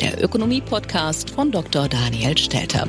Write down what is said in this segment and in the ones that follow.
der Ökonomie-Podcast von Dr. Daniel Stelter.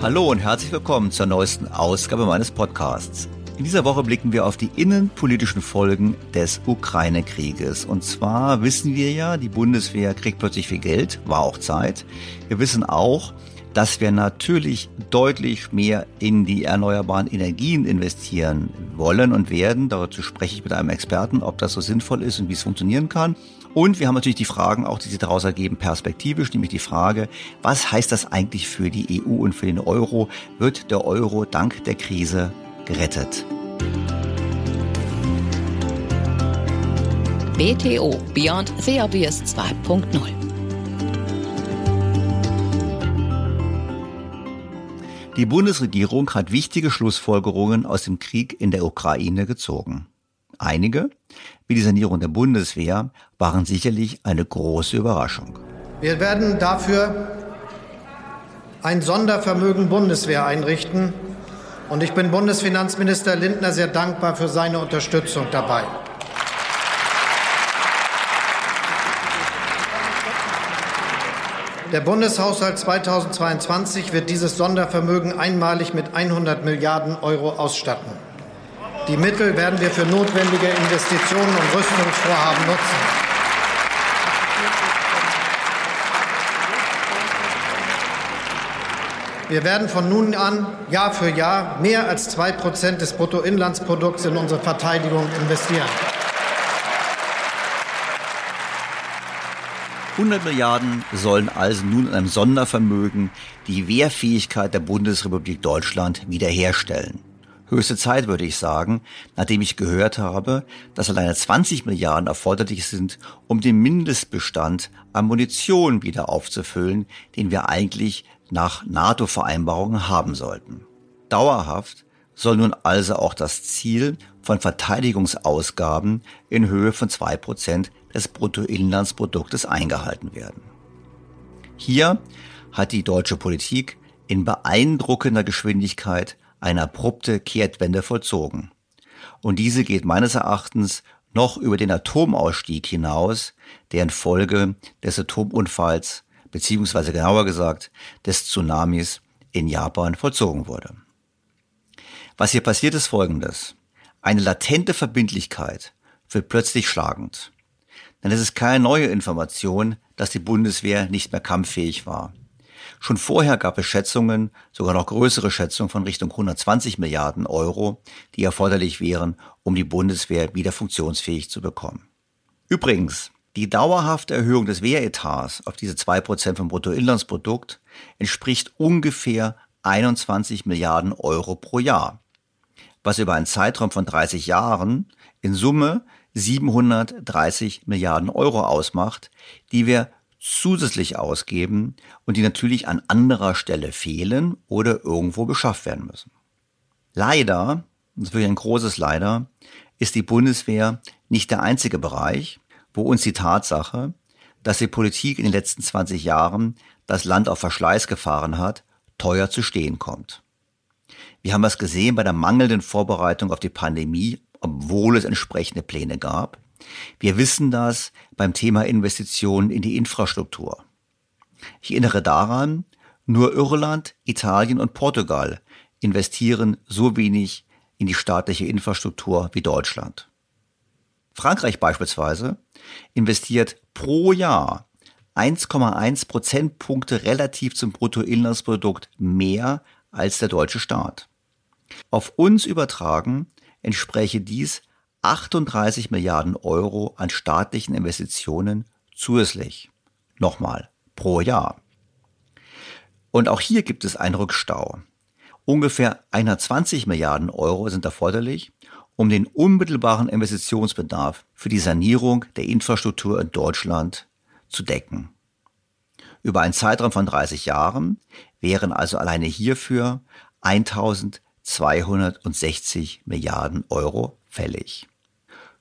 Hallo und herzlich willkommen zur neuesten Ausgabe meines Podcasts. In dieser Woche blicken wir auf die innenpolitischen Folgen des Ukraine-Krieges. Und zwar wissen wir ja, die Bundeswehr kriegt plötzlich viel Geld, war auch Zeit. Wir wissen auch, dass wir natürlich deutlich mehr in die erneuerbaren Energien investieren wollen und werden. Dazu spreche ich mit einem Experten, ob das so sinnvoll ist und wie es funktionieren kann. Und wir haben natürlich die Fragen auch, die sich daraus ergeben, perspektivisch, nämlich die Frage, was heißt das eigentlich für die EU und für den Euro? Wird der Euro dank der Krise gerettet? BTO Beyond Obvious 2.0 Die Bundesregierung hat wichtige Schlussfolgerungen aus dem Krieg in der Ukraine gezogen. Einige, wie die Sanierung der Bundeswehr, waren sicherlich eine große Überraschung. Wir werden dafür ein Sondervermögen Bundeswehr einrichten. Und ich bin Bundesfinanzminister Lindner sehr dankbar für seine Unterstützung dabei. Der Bundeshaushalt 2022 wird dieses Sondervermögen einmalig mit 100 Milliarden Euro ausstatten. Die Mittel werden wir für notwendige Investitionen und Rüstungsvorhaben nutzen. Wir werden von nun an Jahr für Jahr mehr als zwei Prozent des Bruttoinlandsprodukts in unsere Verteidigung investieren. 100 Milliarden sollen also nun in einem Sondervermögen die Wehrfähigkeit der Bundesrepublik Deutschland wiederherstellen. Höchste Zeit, würde ich sagen, nachdem ich gehört habe, dass alleine 20 Milliarden erforderlich sind, um den Mindestbestand an Munition wieder aufzufüllen, den wir eigentlich nach NATO-Vereinbarungen haben sollten. Dauerhaft soll nun also auch das Ziel von Verteidigungsausgaben in Höhe von zwei Prozent des Bruttoinlandsproduktes eingehalten werden. Hier hat die deutsche Politik in beeindruckender Geschwindigkeit eine abrupte Kehrtwende vollzogen. Und diese geht meines Erachtens noch über den Atomausstieg hinaus, der infolge des Atomunfalls beziehungsweise genauer gesagt des Tsunamis in Japan vollzogen wurde. Was hier passiert ist folgendes. Eine latente Verbindlichkeit wird plötzlich schlagend. Denn es ist keine neue Information, dass die Bundeswehr nicht mehr kampffähig war. Schon vorher gab es Schätzungen, sogar noch größere Schätzungen von Richtung 120 Milliarden Euro, die erforderlich wären, um die Bundeswehr wieder funktionsfähig zu bekommen. Übrigens, die dauerhafte Erhöhung des Wehretats auf diese 2% vom Bruttoinlandsprodukt entspricht ungefähr 21 Milliarden Euro pro Jahr, was über einen Zeitraum von 30 Jahren in Summe 730 Milliarden Euro ausmacht, die wir zusätzlich ausgeben und die natürlich an anderer Stelle fehlen oder irgendwo beschafft werden müssen. Leider, das ist wirklich ein großes Leider, ist die Bundeswehr nicht der einzige Bereich, wo uns die Tatsache, dass die Politik in den letzten 20 Jahren das Land auf Verschleiß gefahren hat, teuer zu stehen kommt. Wir haben das gesehen bei der mangelnden Vorbereitung auf die Pandemie, obwohl es entsprechende Pläne gab. Wir wissen das beim Thema Investitionen in die Infrastruktur. Ich erinnere daran, nur Irland, Italien und Portugal investieren so wenig in die staatliche Infrastruktur wie Deutschland. Frankreich beispielsweise investiert pro Jahr 1,1 Prozentpunkte relativ zum Bruttoinlandsprodukt mehr als der deutsche Staat. Auf uns übertragen entspräche dies 38 Milliarden Euro an staatlichen Investitionen zusätzlich. Nochmal, pro Jahr. Und auch hier gibt es einen Rückstau. Ungefähr 120 Milliarden Euro sind erforderlich, um den unmittelbaren Investitionsbedarf für die Sanierung der Infrastruktur in Deutschland zu decken. Über einen Zeitraum von 30 Jahren wären also alleine hierfür 1260 Milliarden Euro fällig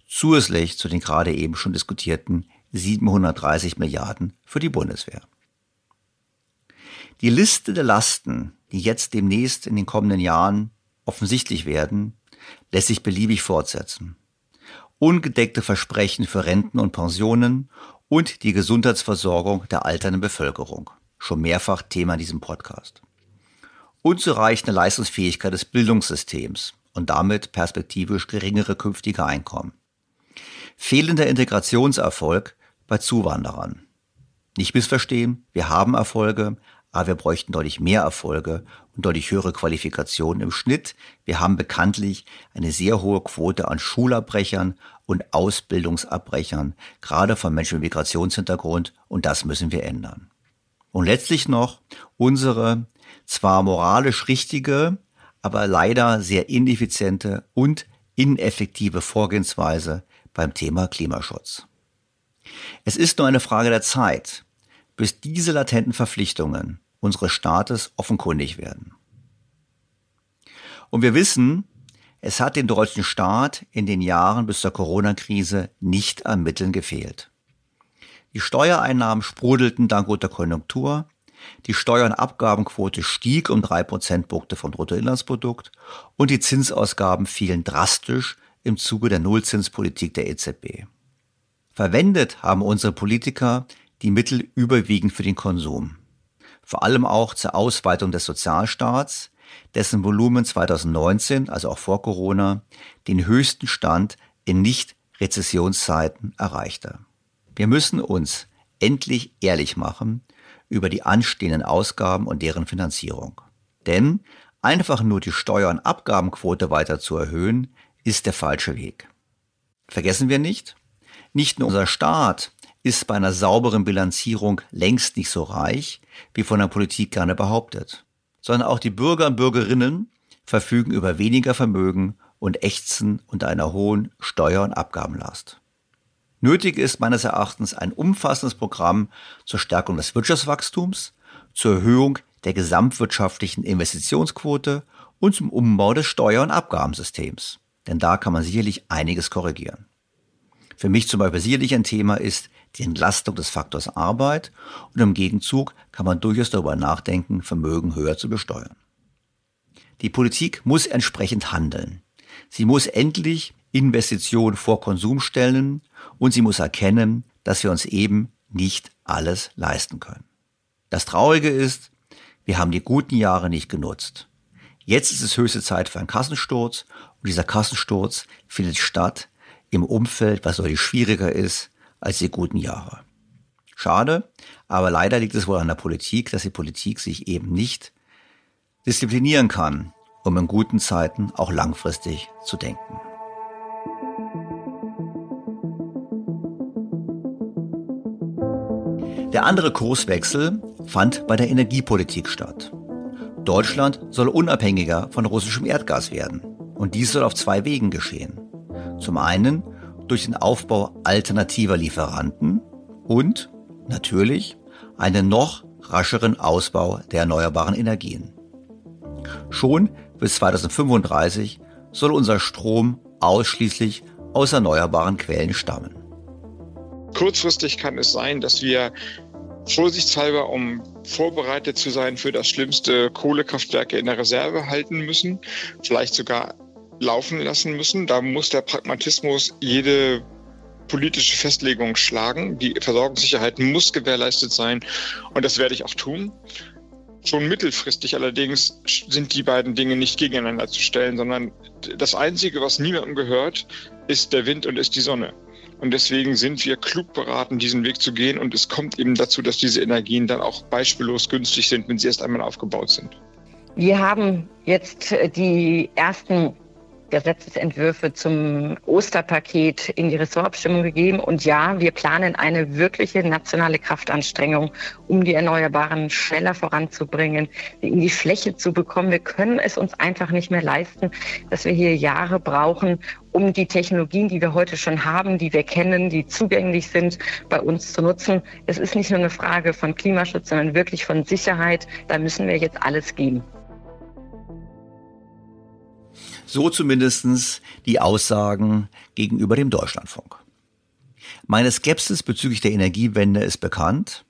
zusätzlich zu den gerade eben schon diskutierten 730 Milliarden für die Bundeswehr. Die Liste der Lasten, die jetzt demnächst in den kommenden Jahren offensichtlich werden, lässt sich beliebig fortsetzen. Ungedeckte Versprechen für Renten und Pensionen und die Gesundheitsversorgung der alternden Bevölkerung. Schon mehrfach Thema in diesem Podcast. Unzureichende Leistungsfähigkeit des Bildungssystems und damit perspektivisch geringere künftige Einkommen fehlender Integrationserfolg bei Zuwanderern. Nicht missverstehen, wir haben Erfolge, aber wir bräuchten deutlich mehr Erfolge und deutlich höhere Qualifikationen im Schnitt. Wir haben bekanntlich eine sehr hohe Quote an Schulabbrechern und Ausbildungsabbrechern, gerade von Menschen mit Migrationshintergrund, und das müssen wir ändern. Und letztlich noch unsere zwar moralisch richtige, aber leider sehr ineffiziente und ineffektive Vorgehensweise beim Thema Klimaschutz. Es ist nur eine Frage der Zeit, bis diese latenten Verpflichtungen unseres Staates offenkundig werden. Und wir wissen, es hat den deutschen Staat in den Jahren bis zur Corona-Krise nicht an Mitteln gefehlt. Die Steuereinnahmen sprudelten dank guter Konjunktur, die Steuer- und Abgabenquote stieg um drei Prozentpunkte vom Bruttoinlandsprodukt und die Zinsausgaben fielen drastisch im Zuge der Nullzinspolitik der EZB. Verwendet haben unsere Politiker die Mittel überwiegend für den Konsum. Vor allem auch zur Ausweitung des Sozialstaats, dessen Volumen 2019, also auch vor Corona, den höchsten Stand in Nicht-Rezessionszeiten erreichte. Wir müssen uns endlich ehrlich machen über die anstehenden Ausgaben und deren Finanzierung. Denn einfach nur die Steuer- und Abgabenquote weiter zu erhöhen, ist der falsche Weg. Vergessen wir nicht, nicht nur unser Staat ist bei einer sauberen Bilanzierung längst nicht so reich, wie von der Politik gerne behauptet, sondern auch die Bürger und Bürgerinnen verfügen über weniger Vermögen und ächzen unter einer hohen Steuer- und Abgabenlast. Nötig ist meines Erachtens ein umfassendes Programm zur Stärkung des Wirtschaftswachstums, zur Erhöhung der gesamtwirtschaftlichen Investitionsquote und zum Umbau des Steuer- und Abgabensystems. Denn da kann man sicherlich einiges korrigieren. Für mich zum Beispiel sicherlich ein Thema ist die Entlastung des Faktors Arbeit und im Gegenzug kann man durchaus darüber nachdenken, Vermögen höher zu besteuern. Die Politik muss entsprechend handeln. Sie muss endlich Investitionen vor Konsum stellen und sie muss erkennen, dass wir uns eben nicht alles leisten können. Das Traurige ist, wir haben die guten Jahre nicht genutzt. Jetzt ist es höchste Zeit für einen Kassensturz und dieser Kassensturz findet statt im Umfeld, was deutlich schwieriger ist als die guten Jahre. Schade, aber leider liegt es wohl an der Politik, dass die Politik sich eben nicht disziplinieren kann, um in guten Zeiten auch langfristig zu denken. Der andere Kurswechsel fand bei der Energiepolitik statt. Deutschland soll unabhängiger von russischem Erdgas werden. Und dies soll auf zwei Wegen geschehen. Zum einen durch den Aufbau alternativer Lieferanten und natürlich einen noch rascheren Ausbau der erneuerbaren Energien. Schon bis 2035 soll unser Strom ausschließlich aus erneuerbaren Quellen stammen. Kurzfristig kann es sein, dass wir vorsichtshalber, um vorbereitet zu sein für das Schlimmste, Kohlekraftwerke in der Reserve halten müssen, vielleicht sogar laufen lassen müssen. Da muss der Pragmatismus jede politische Festlegung schlagen. Die Versorgungssicherheit muss gewährleistet sein und das werde ich auch tun. Schon mittelfristig allerdings sind die beiden Dinge nicht gegeneinander zu stellen, sondern das Einzige, was niemandem gehört, ist der Wind und ist die Sonne. Und deswegen sind wir klug beraten, diesen Weg zu gehen. Und es kommt eben dazu, dass diese Energien dann auch beispiellos günstig sind, wenn sie erst einmal aufgebaut sind. Wir haben jetzt die ersten Gesetzesentwürfe zum Osterpaket in die Ressortabstimmung gegeben. Und ja, wir planen eine wirkliche nationale Kraftanstrengung, um die Erneuerbaren schneller voranzubringen, in die Fläche zu bekommen. Wir können es uns einfach nicht mehr leisten, dass wir hier Jahre brauchen, um die Technologien, die wir heute schon haben, die wir kennen, die zugänglich sind, bei uns zu nutzen. Es ist nicht nur eine Frage von Klimaschutz, sondern wirklich von Sicherheit. Da müssen wir jetzt alles geben. So zumindestens die Aussagen gegenüber dem Deutschlandfunk. Meine Skepsis bezüglich der Energiewende ist bekannt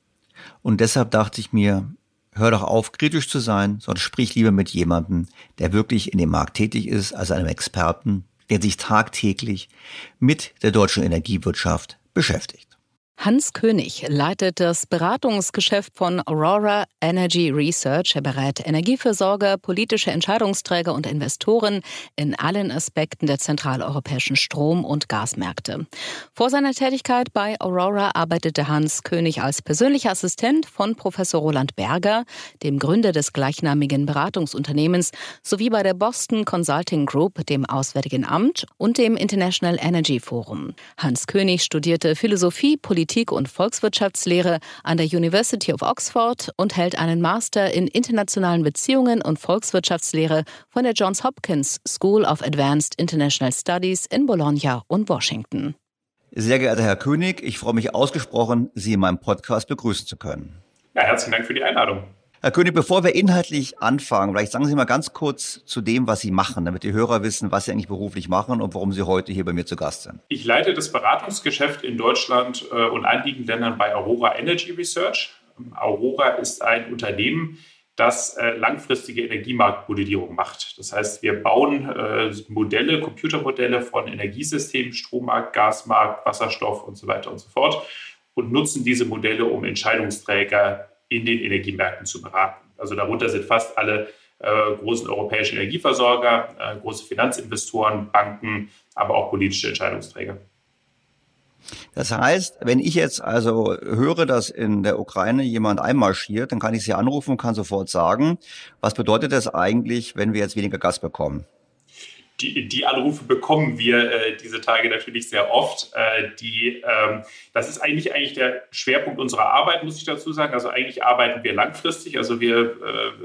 und deshalb dachte ich mir, hör doch auf, kritisch zu sein, sondern sprich lieber mit jemandem, der wirklich in dem Markt tätig ist, also einem Experten, der sich tagtäglich mit der deutschen Energiewirtschaft beschäftigt. Hans König leitet das Beratungsgeschäft von Aurora Energy Research. Er berät Energieversorger, politische Entscheidungsträger und Investoren in allen Aspekten der zentraleuropäischen Strom- und Gasmärkte. Vor seiner Tätigkeit bei Aurora arbeitete Hans König als persönlicher Assistent von Professor Roland Berger, dem Gründer des gleichnamigen Beratungsunternehmens, sowie bei der Boston Consulting Group, dem Auswärtigen Amt und dem International Energy Forum. Hans König studierte Philosophie, Politik Politik und Volkswirtschaftslehre an der University of Oxford und hält einen Master in internationalen Beziehungen und Volkswirtschaftslehre von der Johns Hopkins School of Advanced International Studies in Bologna und Washington. Sehr geehrter Herr König, ich freue mich ausgesprochen, Sie in meinem Podcast begrüßen zu können. Ja, herzlichen Dank für die Einladung. Herr König, bevor wir inhaltlich anfangen, vielleicht sagen Sie mal ganz kurz zu dem, was Sie machen, damit die Hörer wissen, was Sie eigentlich beruflich machen und warum Sie heute hier bei mir zu Gast sind. Ich leite das Beratungsgeschäft in Deutschland äh, und einigen Ländern bei Aurora Energy Research. Aurora ist ein Unternehmen, das äh, langfristige Energiemarktmodellierung macht. Das heißt, wir bauen äh, Modelle, Computermodelle von Energiesystemen, Strommarkt, Gasmarkt, Wasserstoff und so weiter und so fort und nutzen diese Modelle, um Entscheidungsträger in den Energiemärkten zu beraten. Also darunter sind fast alle äh, großen europäischen Energieversorger, äh, große Finanzinvestoren, Banken, aber auch politische Entscheidungsträger. Das heißt, wenn ich jetzt also höre, dass in der Ukraine jemand einmarschiert, dann kann ich Sie anrufen und kann sofort sagen, was bedeutet das eigentlich, wenn wir jetzt weniger Gas bekommen? Die, die Anrufe bekommen wir äh, diese Tage natürlich sehr oft. Äh, die, ähm, das ist eigentlich, eigentlich der Schwerpunkt unserer Arbeit, muss ich dazu sagen. Also eigentlich arbeiten wir langfristig. Also wir,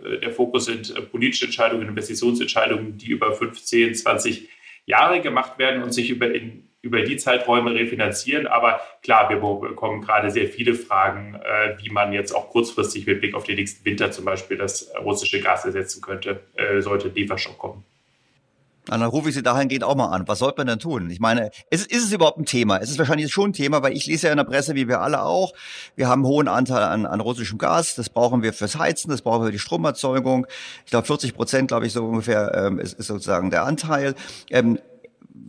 äh, der Fokus sind äh, politische Entscheidungen, Investitionsentscheidungen, die über 15, 20 Jahre gemacht werden und sich über, in, über die Zeiträume refinanzieren. Aber klar, wir bekommen gerade sehr viele Fragen, äh, wie man jetzt auch kurzfristig mit Blick auf den nächsten Winter zum Beispiel das russische Gas ersetzen könnte, äh, sollte Lieferschock kommen. Dann rufe ich Sie dahingehend auch mal an. Was sollte man denn tun? Ich meine, ist, ist es überhaupt ein Thema? Es ist wahrscheinlich schon ein Thema, weil ich lese ja in der Presse, wie wir alle auch, wir haben einen hohen Anteil an, an russischem Gas. Das brauchen wir fürs Heizen, das brauchen wir für die Stromerzeugung. Ich glaube, 40 Prozent, glaube ich, so ungefähr ähm, ist, ist sozusagen der Anteil. Ähm,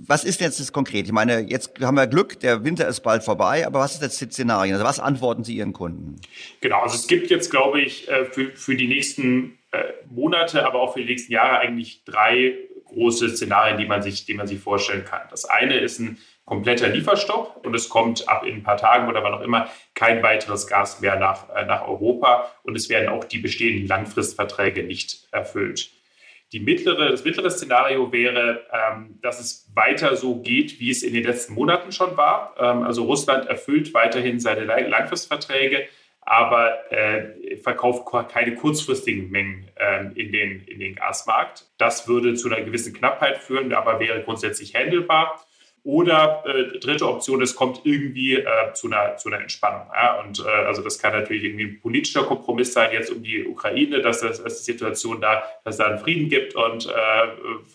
was ist jetzt das konkret? Ich meine, jetzt haben wir Glück, der Winter ist bald vorbei, aber was ist jetzt die Szenarien? Also was antworten Sie Ihren Kunden? Genau, also es gibt jetzt, glaube ich, äh, für, für die nächsten äh, Monate, aber auch für die nächsten Jahre eigentlich drei große Szenarien, die man sich, die man sich vorstellen kann. Das eine ist ein kompletter Lieferstopp und es kommt ab in ein paar Tagen oder wann auch immer kein weiteres Gas mehr nach, äh, nach Europa und es werden auch die bestehenden Langfristverträge nicht erfüllt. Die mittlere, das mittlere Szenario wäre, ähm, dass es weiter so geht, wie es in den letzten Monaten schon war. Ähm, also Russland erfüllt weiterhin seine Langfristverträge, aber äh, verkauft keine kurzfristigen Mengen äh, in, den, in den Gasmarkt. Das würde zu einer gewissen Knappheit führen, aber wäre grundsätzlich handelbar. Oder äh, dritte Option, es kommt irgendwie äh, zu, einer, zu einer Entspannung. Ja? Und äh, also das kann natürlich irgendwie ein politischer Kompromiss sein, jetzt um die Ukraine, dass, das, dass die Situation da, dass da einen Frieden gibt und, äh,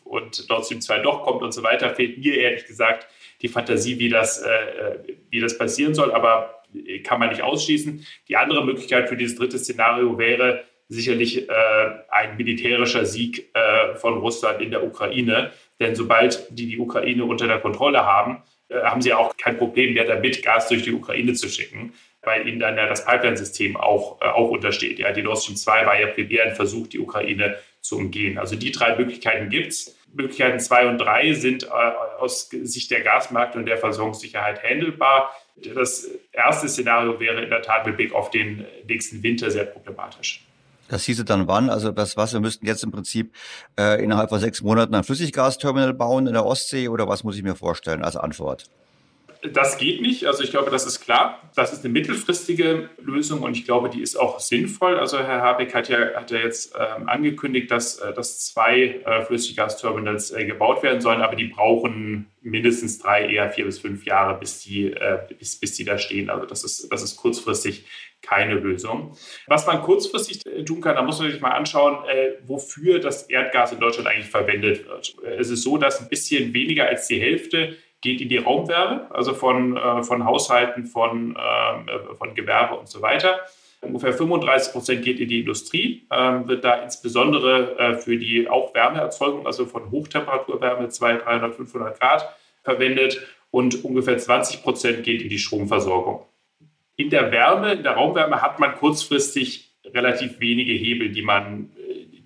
und Nord Stream 2 doch kommt und so weiter. Fehlt mir ehrlich gesagt die Fantasie, wie das, äh, wie das passieren soll, aber kann man nicht ausschließen. Die andere Möglichkeit für dieses dritte Szenario wäre sicherlich äh, ein militärischer Sieg äh, von Russland in der Ukraine denn sobald die die Ukraine unter der Kontrolle haben, äh, haben sie auch kein Problem mehr damit, Gas durch die Ukraine zu schicken, weil ihnen dann ja das Pipeline-System auch, äh, auch untersteht. Ja, die Nord Stream 2 war ja primär ein Versuch, die Ukraine zu umgehen. Also die drei Möglichkeiten gibt es. Möglichkeiten 2 und 3 sind äh, aus Sicht der Gasmarkt und der Versorgungssicherheit handelbar. Das erste Szenario wäre in der Tat mit Blick auf den nächsten Winter sehr problematisch. Das hieße dann wann? Also das was, wir müssten jetzt im Prinzip äh, innerhalb von sechs Monaten ein Flüssiggasterminal bauen in der Ostsee oder was muss ich mir vorstellen als Antwort? Das geht nicht. Also ich glaube, das ist klar. Das ist eine mittelfristige Lösung und ich glaube, die ist auch sinnvoll. Also Herr Habeck hat ja, hat ja jetzt ähm, angekündigt, dass, äh, dass zwei äh, Flüssiggasterminals äh, gebaut werden sollen, aber die brauchen mindestens drei, eher vier bis fünf Jahre, bis die, äh, bis, bis die da stehen. Also das ist, das ist kurzfristig keine Lösung. Was man kurzfristig äh, tun kann, da muss man sich mal anschauen, äh, wofür das Erdgas in Deutschland eigentlich verwendet wird. Es ist so, dass ein bisschen weniger als die Hälfte geht in die Raumwärme, also von, äh, von Haushalten, von, ähm, äh, von Gewerbe und so weiter. Ungefähr 35 Prozent geht in die Industrie, äh, wird da insbesondere äh, für die auch Wärmeerzeugung, also von Hochtemperaturwärme 200, 300, 500 Grad verwendet und ungefähr 20 Prozent geht in die Stromversorgung. In der Wärme, in der Raumwärme hat man kurzfristig relativ wenige Hebel, die man,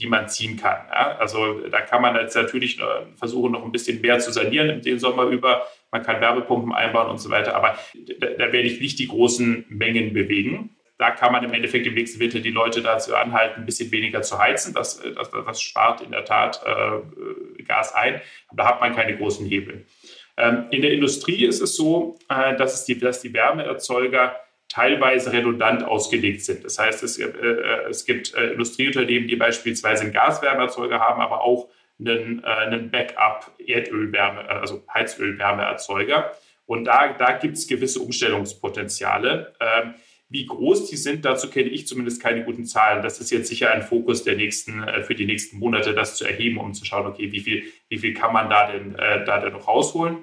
die man ziehen kann. Ja? Also da kann man jetzt natürlich versuchen, noch ein bisschen mehr zu sanieren den Sommer über. Man kann Wärmepumpen einbauen und so weiter, aber da, da werde ich nicht die großen Mengen bewegen. Da kann man im Endeffekt im nächsten Winter die Leute dazu anhalten, ein bisschen weniger zu heizen. Das, das, das spart in der Tat äh, Gas ein, aber da hat man keine großen Hebel. Ähm, in der Industrie ist es so, äh, dass, es die, dass die Wärmeerzeuger teilweise redundant ausgelegt sind. Das heißt, es, äh, äh, es gibt äh, Industrieunternehmen, die beispielsweise einen Gaswärmeerzeuger haben, aber auch einen, äh, einen Backup-Erdölwärme, äh, also Heizölwärmeerzeuger. Und da, da gibt es gewisse Umstellungspotenziale. Ähm, wie groß die sind, dazu kenne ich zumindest keine guten Zahlen. Das ist jetzt sicher ein Fokus der nächsten, äh, für die nächsten Monate, das zu erheben, um zu schauen, okay, wie viel, wie viel kann man da denn, da denn noch rausholen.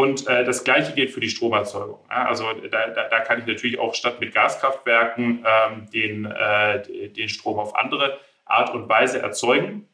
Und äh, das Gleiche gilt für die Stromerzeugung. Ja, also da, da, da, kann ich natürlich auch statt mit Gaskraftwerken ähm, den, äh, den Strom auf andere Art und Weise erzeugen.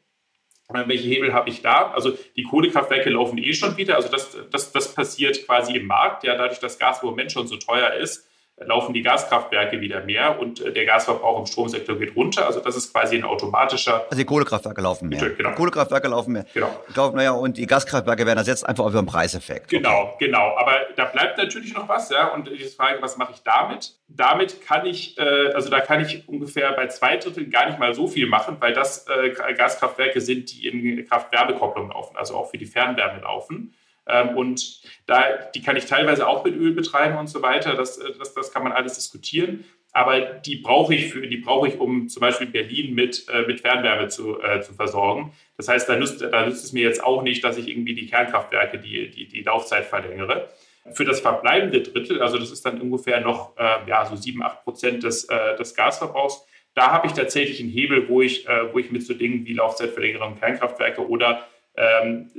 Äh, welche Hebel habe ich da? Also die Kohlekraftwerke laufen eh schon wieder. Also das, das, das passiert quasi im Markt. Ja, dadurch, dass Gas im Moment schon so teuer ist, laufen die Gaskraftwerke wieder mehr und äh, der Gasverbrauch im Stromsektor geht runter. Also das ist quasi ein automatischer. Also die Kohlekraftwerke laufen mehr. Genau. Die Kohlekraftwerke laufen mehr. Genau. Laufen mehr und die Gaskraftwerke werden ersetzt einfach über einen Preiseffekt. Genau, okay. genau. Aber da bleibt natürlich noch was, ja. Und die Frage, was mache ich damit? Damit kann ich, äh, also da kann ich ungefähr bei zwei Dritteln gar nicht mal so viel machen, weil das äh, Gaskraftwerke sind, die in Kraft-Wärme-Kopplung laufen, also auch für die Fernwärme laufen. Ähm, und da, die kann ich teilweise auch mit Öl betreiben und so weiter. Das, äh, das, das kann man alles diskutieren. Aber die brauche ich für, die brauche ich, um zum Beispiel Berlin mit, äh, mit Fernwärme zu, äh, zu versorgen. Das heißt, da nützt, da nützt es mir jetzt auch nicht, dass ich irgendwie die Kernkraftwerke die, die, die Laufzeit verlängere. Für das verbleibende Drittel, also das ist dann ungefähr noch äh, ja, so 7, 8 Prozent des, äh, des Gasverbrauchs, da habe ich tatsächlich einen Hebel, wo ich, wo ich mit so Dingen wie Laufzeitverlängerung Kernkraftwerke oder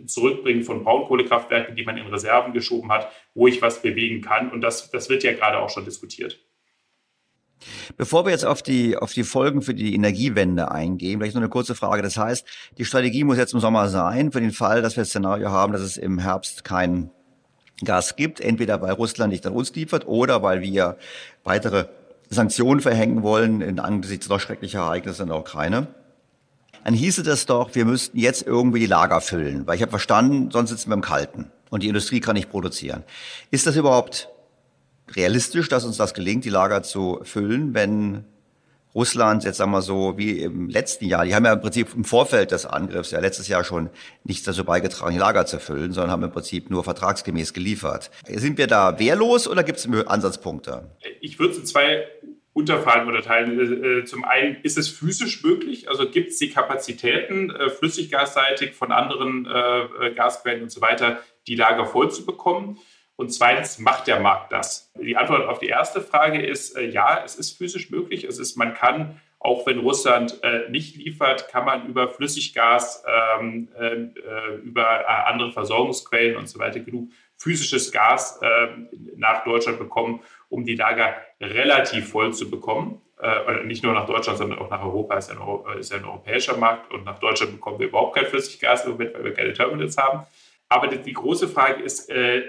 Zurückbringen von Braunkohlekraftwerken, die man in Reserven geschoben hat, wo ich was bewegen kann. Und das, das wird ja gerade auch schon diskutiert. Bevor wir jetzt auf die, auf die Folgen für die Energiewende eingehen, vielleicht noch eine kurze Frage. Das heißt, die Strategie muss jetzt im Sommer sein, für den Fall, dass wir das Szenario haben, dass es im Herbst kein Gas gibt, entweder weil Russland nicht an uns liefert oder weil wir weitere Sanktionen verhängen wollen in angesichts noch schrecklicher Ereignisse in der Ukraine dann hieße das doch, wir müssten jetzt irgendwie die Lager füllen, weil ich habe verstanden, sonst sitzen wir im Kalten und die Industrie kann nicht produzieren. Ist das überhaupt realistisch, dass uns das gelingt, die Lager zu füllen, wenn Russland, jetzt sagen wir so, wie im letzten Jahr, die haben ja im Prinzip im Vorfeld des Angriffs ja letztes Jahr schon nichts dazu beigetragen, die Lager zu füllen, sondern haben im Prinzip nur vertragsgemäß geliefert. Sind wir da wehrlos oder gibt es Ansatzpunkte? Ich würde es in zwei Unterfragen unterteilen. Äh, äh, zum einen, ist es physisch möglich? Also gibt es die Kapazitäten, äh, flüssiggasseitig von anderen Gasquellen und so weiter, die Lager voll zu bekommen? Und zweitens, macht der Markt das? Die Antwort auf die erste Frage ist, ja, es ist physisch möglich. Es ist, man kann, auch wenn Russland nicht liefert, kann man über Flüssiggas, ähm, über andere Versorgungsquellen und so weiter genug physisches Gas nach Deutschland bekommen, um die Lager relativ voll zu bekommen. Äh, nicht nur nach Deutschland, sondern auch nach Europa ist ein, ist ein europäischer Markt und nach Deutschland bekommen wir überhaupt kein Flüssiggas im Moment, weil wir keine Terminals haben. Aber die, große Frage ist, äh,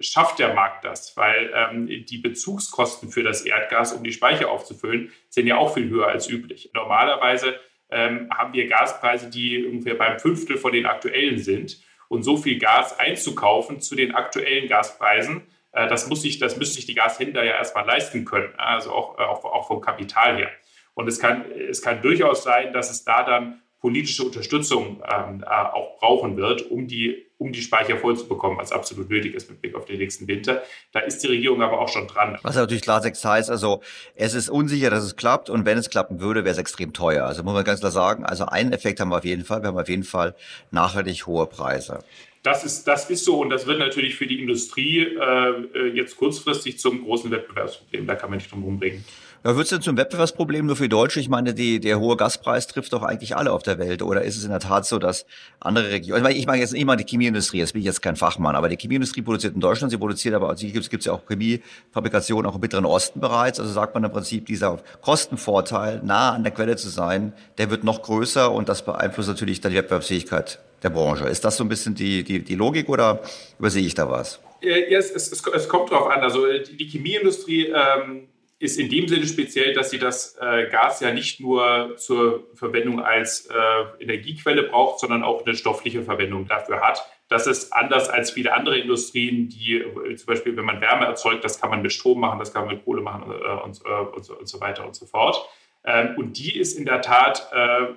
schafft der Markt das? Weil ähm, die Bezugskosten für das Erdgas, um die Speicher aufzufüllen, sind ja auch viel höher als üblich. Normalerweise ähm, haben wir Gaspreise, die ungefähr beim Fünftel von den aktuellen sind. Und so viel Gas einzukaufen zu den aktuellen Gaspreisen, das, muss sich, das müssen sich die Gashändler ja erstmal leisten können, also auch, äh, auch, auch vom Kapital her. Und es kann, es kann durchaus sein, dass es da dann politische Unterstützung ähm, äh, auch brauchen wird, um die, um die Speicher voll zu bekommen, was absolut nötig ist mit Blick auf den nächsten Winter. Da ist die Regierung aber auch schon dran. Was natürlich Klartext heißt, also es ist unsicher, dass es klappt und wenn es klappen würde, wäre es extrem teuer. Also muss man ganz klar sagen, also einen Effekt haben wir auf jeden Fall, wir haben auf jeden Fall nachhaltig hohe Preise. Das ist, das ist so und das wird natürlich für die Industrie äh, jetzt kurzfristig zum großen Wettbewerbsproblem. Da kann man nicht drum rumbringen. Ja, wird es denn zum Wettbewerbsproblem nur für Deutsche? Ich meine, die, der hohe Gaspreis trifft doch eigentlich alle auf der Welt. Oder ist es in der Tat so, dass andere Regionen, ich meine, jetzt nicht mal die Chemieindustrie, jetzt bin ich jetzt kein Fachmann, aber die Chemieindustrie produziert in Deutschland, sie produziert aber, also gibt ja auch Chemiefabrikation auch im Mittleren Osten bereits. Also sagt man im Prinzip, dieser Kostenvorteil, nah an der Quelle zu sein, der wird noch größer und das beeinflusst natürlich dann die Wettbewerbsfähigkeit der Branche. Ist das so ein bisschen die, die, die Logik oder übersehe ich da was? Ja, es, es, es, kommt drauf an. Also die Chemieindustrie ähm, ist in dem Sinne speziell, dass sie das äh, Gas ja nicht nur zur Verwendung als äh, Energiequelle braucht, sondern auch eine stoffliche Verwendung dafür hat. Das ist anders als viele andere Industrien, die äh, zum Beispiel, wenn man Wärme erzeugt, das kann man mit Strom machen, das kann man mit Kohle machen äh, und, äh, und, so, und, so, weiter und so fort. Ähm, und die ist in der Tat äh,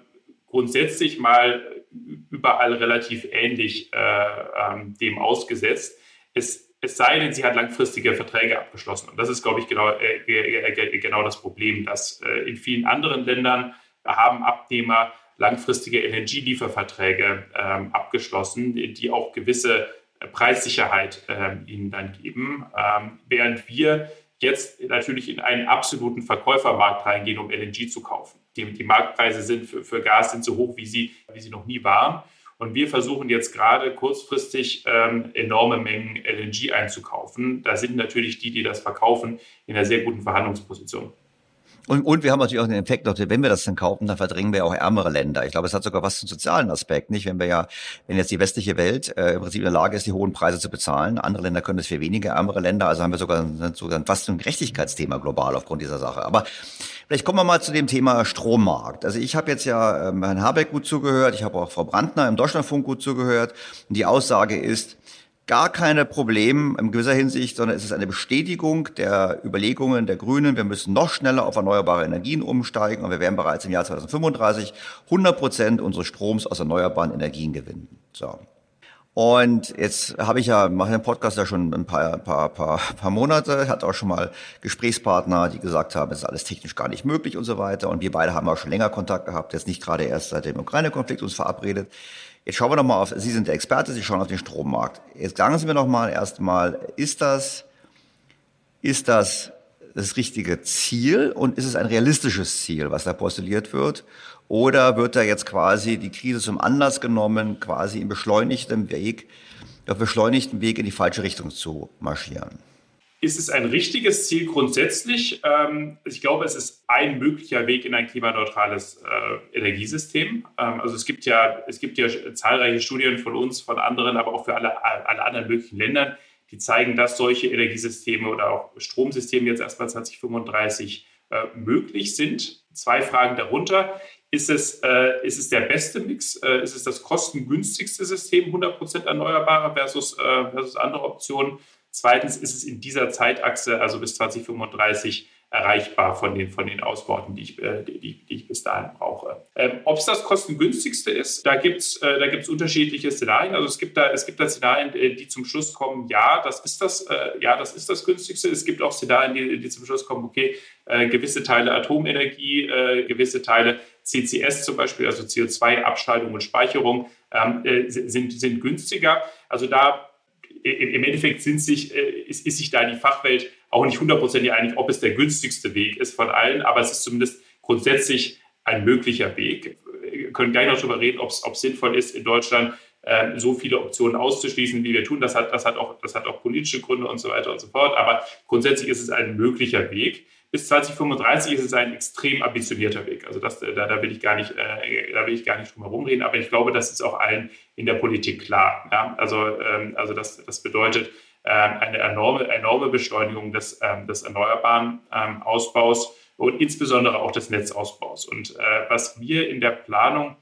grundsätzlich mal überall relativ ähnlich ähm, dem ausgesetzt. Es es sei denn, sie hat langfristige Verträge abgeschlossen. Und das ist, glaube ich, genau, äh, äh, genau das Problem, dass äh, in vielen anderen Ländern haben Abnehmer langfristige LNG-Lieferverträge ähm, abgeschlossen, die auch gewisse Preissicherheit ähm, ihnen dann geben, ähm, während wir jetzt natürlich in einen absoluten Verkäufermarkt reingehen, um LNG zu kaufen. Die, die Marktpreise sind für, für, Gas sind so hoch, wie sie, wie sie noch nie waren. Und wir versuchen jetzt gerade kurzfristig ähm, enorme Mengen LNG einzukaufen. Da sind natürlich die, die das verkaufen, in einer sehr guten Verhandlungsposition. Und, und wir haben natürlich auch den Effekt, wenn wir das dann kaufen, dann verdrängen wir auch ärmere Länder. Ich glaube, es hat sogar was zum sozialen Aspekt, nicht? Wenn wir ja, wenn jetzt die westliche Welt äh, im Prinzip in der Lage ist, die hohen Preise zu bezahlen, andere Länder können das für weniger, ärmere Länder, also haben wir sogar, sogar fast ein Gerechtigkeitsthema global aufgrund dieser Sache. Aber Vielleicht kommen wir mal zu dem Thema Strommarkt. Also ich habe jetzt ja ähm, Herrn Habeck gut zugehört, ich habe auch Frau Brandner im Deutschlandfunk gut zugehört. Und die Aussage ist, gar keine Probleme in gewisser Hinsicht, sondern es ist eine Bestätigung der Überlegungen der Grünen. Wir müssen noch schneller auf erneuerbare Energien umsteigen und wir werden bereits im Jahr 2035 100 Prozent unseres Stroms aus erneuerbaren Energien gewinnen. So. Und jetzt habe ich ja, mache den Podcast ja schon ein paar, paar, paar, paar Monate, hat auch schon mal Gesprächspartner, die gesagt haben, es ist alles technisch gar nicht möglich und so weiter. Und wir beide haben auch schon länger Kontakt gehabt, jetzt nicht gerade erst seit dem Ukraine-Konflikt uns verabredet. Jetzt schauen wir noch mal auf, Sie sind der Experte, Sie schauen auf den Strommarkt. Jetzt sagen Sie mir noch mal erstmal, ist das, ist das das richtige Ziel und ist es ein realistisches Ziel, was da postuliert wird? Oder wird da jetzt quasi die Krise zum Anlass genommen, quasi im beschleunigten Weg, auf beschleunigten Weg in die falsche Richtung zu marschieren? Ist es ein richtiges Ziel grundsätzlich? Ähm, ich glaube, es ist ein möglicher Weg in ein klimaneutrales äh, Energiesystem. Ähm, also es gibt ja, es gibt ja zahlreiche Studien von uns, von anderen, aber auch für alle, alle anderen möglichen Ländern, die zeigen, dass solche Energiesysteme oder auch Stromsysteme jetzt erstmal 2035 äh, möglich sind. Zwei Fragen darunter. Ist es, äh, ist es der beste Mix? Äh, ist es das kostengünstigste System, 100% erneuerbare versus, äh, versus andere Optionen? Zweitens ist es in dieser Zeitachse, also bis 2035, erreichbar von den, von den Ausbauten, die ich, äh, die, die ich bis dahin brauche. Ähm, Ob es das kostengünstigste ist, da gibt es äh, unterschiedliche Szenarien. Also es gibt da, es gibt da Szenarien, äh, die zum Schluss kommen, ja, das ist das, äh, ja, das ist das günstigste. Es gibt auch Szenarien, die, die zum Schluss kommen, okay, äh, gewisse Teile Atomenergie, äh, gewisse Teile CCS zum Beispiel, also CO2-Abscheidung und Speicherung, ähm, sind, sind günstiger. Also da im Endeffekt sind sich, ist, ist sich da die Fachwelt auch nicht hundertprozentig einig, ob es der günstigste Weg ist von allen, aber es ist zumindest grundsätzlich ein möglicher Weg. Wir können gleich noch darüber reden, ob es sinnvoll ist, in Deutschland äh, so viele Optionen auszuschließen, wie wir tun. Das hat, das, hat auch, das hat auch politische Gründe und so weiter und so fort. Aber grundsätzlich ist es ein möglicher Weg. Bis 2035 ist es ein extrem ambitionierter Weg. Also das, da, da, will ich gar nicht, äh, da will ich gar nicht drum herum reden. Aber ich glaube, das ist auch allen in der Politik klar. Ja? Also, ähm, also das, das bedeutet, ähm, eine enorme, enorme Beschleunigung des, ähm, des erneuerbaren ähm, Ausbaus und insbesondere auch des Netzausbaus. Und äh, was mir in der Planung